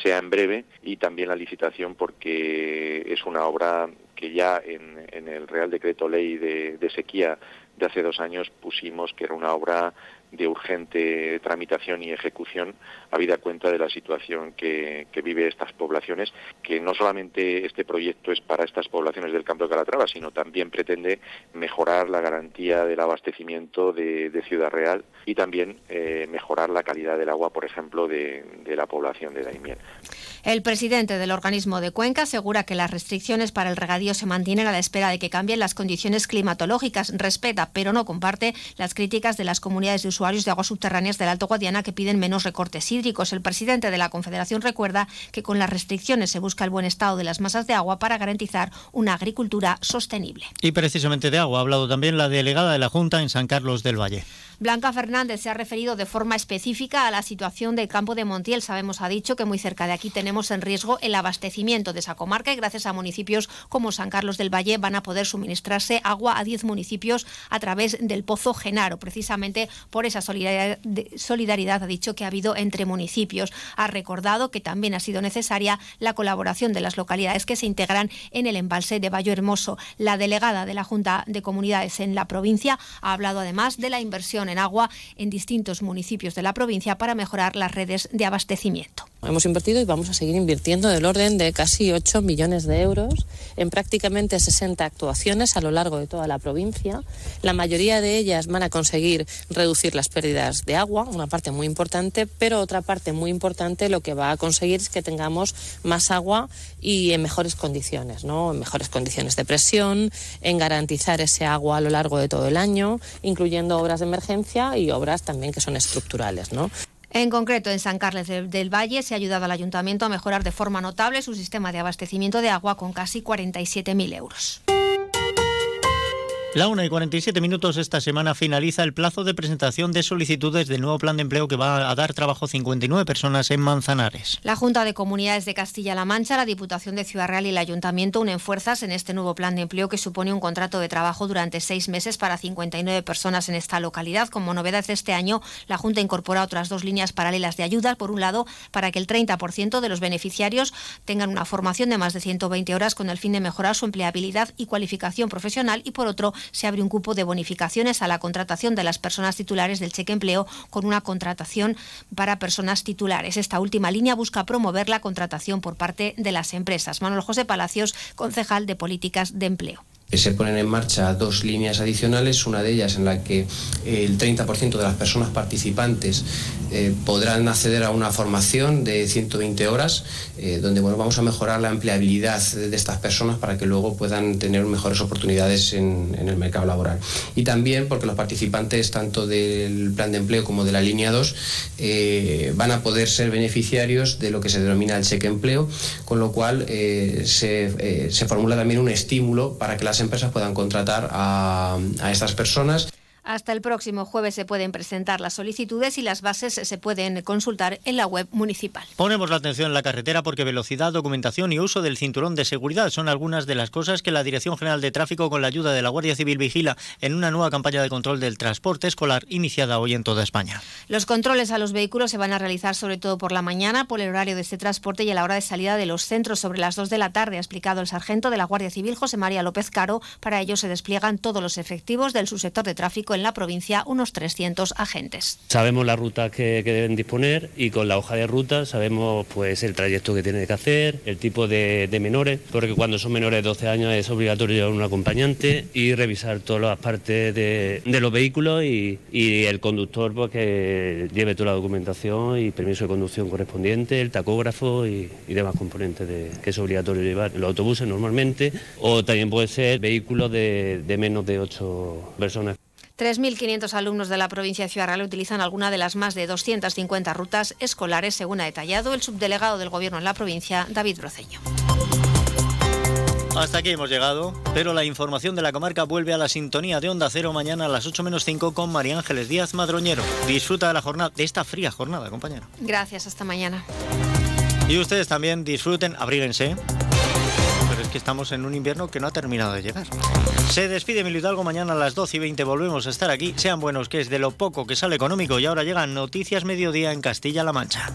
sea en breve y también la licitación porque es una obra que ya en, el Real Decreto Ley de sequía de hace dos años pusimos que era una obra de urgente tramitación y ejecución, habida cuenta de la situación que, que, vive estas poblaciones, que no solamente este proyecto es para estas poblaciones del campo de Calatrava, sino también pretende mejorar la garantía del abastecimiento de, Ciudad Real y también eh, mejorar la calidad del agua, por ejemplo, de, de la población de Daimiel. El presidente del organismo de Cuenca asegura que las restricciones para el regadío se mantienen a la espera de que cambien las condiciones climatológicas. Respeta, pero no comparte las críticas de las comunidades de usuarios de aguas subterráneas del Alto Guadiana que piden menos recortes hídricos. El presidente de la Confederación recuerda que con las restricciones se busca el buen estado de las masas de agua para garantizar una agricultura sostenible. Y precisamente de agua ha hablado también la delegada de la Junta en San Carlos del Valle. Blanca Fernández se ha referido de forma específica a la situación del campo de Montiel. Sabemos, ha dicho, que muy cerca de aquí tenemos en riesgo el abastecimiento de esa comarca y gracias a municipios como San Carlos del Valle van a poder suministrarse agua a 10 municipios a través del Pozo Genaro, precisamente por esa solidaridad, ha dicho que ha habido entre municipios. Ha recordado que también ha sido necesaria la colaboración de las localidades que se integran en el embalse de Valle Hermoso. La delegada de la Junta de Comunidades en la provincia ha hablado además de la inversión en agua en distintos municipios de la provincia para mejorar las redes de abastecimiento. Hemos invertido y vamos a seguir invirtiendo del orden de casi 8 millones de euros en prácticamente 60 actuaciones a lo largo de toda la provincia. La mayoría de ellas van a conseguir reducir las pérdidas de agua, una parte muy importante, pero otra parte muy importante lo que va a conseguir es que tengamos más agua y en mejores condiciones, ¿no? En mejores condiciones de presión, en garantizar ese agua a lo largo de todo el año, incluyendo obras de emergencia y obras también que son estructurales, ¿no? En concreto, en San Carles del Valle se ha ayudado al ayuntamiento a mejorar de forma notable su sistema de abastecimiento de agua con casi 47.000 euros. La 1 y 47 minutos esta semana finaliza el plazo de presentación de solicitudes del nuevo plan de empleo que va a dar trabajo a 59 personas en Manzanares. La Junta de Comunidades de Castilla-La Mancha, la Diputación de Ciudad Real y el Ayuntamiento unen fuerzas en este nuevo plan de empleo que supone un contrato de trabajo durante seis meses para 59 personas en esta localidad. Como novedad este año, la Junta incorpora otras dos líneas paralelas de ayuda. Por un lado, para que el 30% de los beneficiarios tengan una formación de más de 120 horas con el fin de mejorar su empleabilidad y cualificación profesional y por otro, se abre un cupo de bonificaciones a la contratación de las personas titulares del cheque empleo con una contratación para personas titulares. Esta última línea busca promover la contratación por parte de las empresas. Manuel José Palacios, concejal de Políticas de Empleo se ponen en marcha dos líneas adicionales, una de ellas en la que el 30% de las personas participantes eh, podrán acceder a una formación de 120 horas, eh, donde bueno, vamos a mejorar la empleabilidad de estas personas para que luego puedan tener mejores oportunidades en, el mercado laboral. Y también porque los participantes tanto del plan de empleo como de la línea 2 eh, van a poder ser beneficiarios de lo que se denomina el cheque empleo, con lo cual se, se formula también un estímulo para que las empresas puedan contratar a, a estas personas. Hasta el próximo jueves se pueden presentar las solicitudes y las bases se pueden consultar en la web municipal. Ponemos la atención en la carretera porque velocidad, documentación y uso del cinturón de seguridad son algunas de las cosas que la Dirección General de Tráfico con la ayuda de la Guardia Civil vigila en una nueva campaña de control del transporte escolar iniciada hoy en toda España. Los controles a los vehículos se van a realizar sobre todo por la mañana, por el horario de este transporte y a la hora de salida de los centros sobre las 2 de la tarde, ha explicado el sargento de la Guardia Civil José María López Caro. Para ello se despliegan todos los efectivos del subsector de tráfico en la provincia unos 300 agentes. Sabemos las rutas que, deben disponer y con la hoja de ruta sabemos pues el trayecto que tiene que hacer, el tipo de, menores, porque cuando son menores de 12 años es obligatorio llevar un acompañante y revisar todas las partes de, los vehículos y, el conductor pues, que lleve toda la documentación y permiso de conducción correspondiente, el tacógrafo y, demás componentes de, que es obligatorio llevar en los autobuses normalmente o también puede ser vehículos de, de menos de 8 personas. 3.500 alumnos de la provincia de Ciudad Real utilizan alguna de las más de 250 rutas escolares, según ha detallado el subdelegado del Gobierno en la provincia, David Broceño. Hasta aquí hemos llegado, pero la información de la comarca vuelve a la sintonía de Onda Cero mañana a las 8 menos 5 con María Ángeles Díaz Madroñero. Disfruta de la jornada, de esta fría jornada, compañero. Gracias, hasta mañana. Y ustedes también disfruten, abríguense, pero es que estamos en un invierno que no ha terminado de llegar. Se despide Emilio Hidalgo mañana a las 12 y 20. Volvemos a estar aquí. Sean buenos, que es de lo poco que sale económico. Y ahora llegan Noticias Mediodía en Castilla-La Mancha.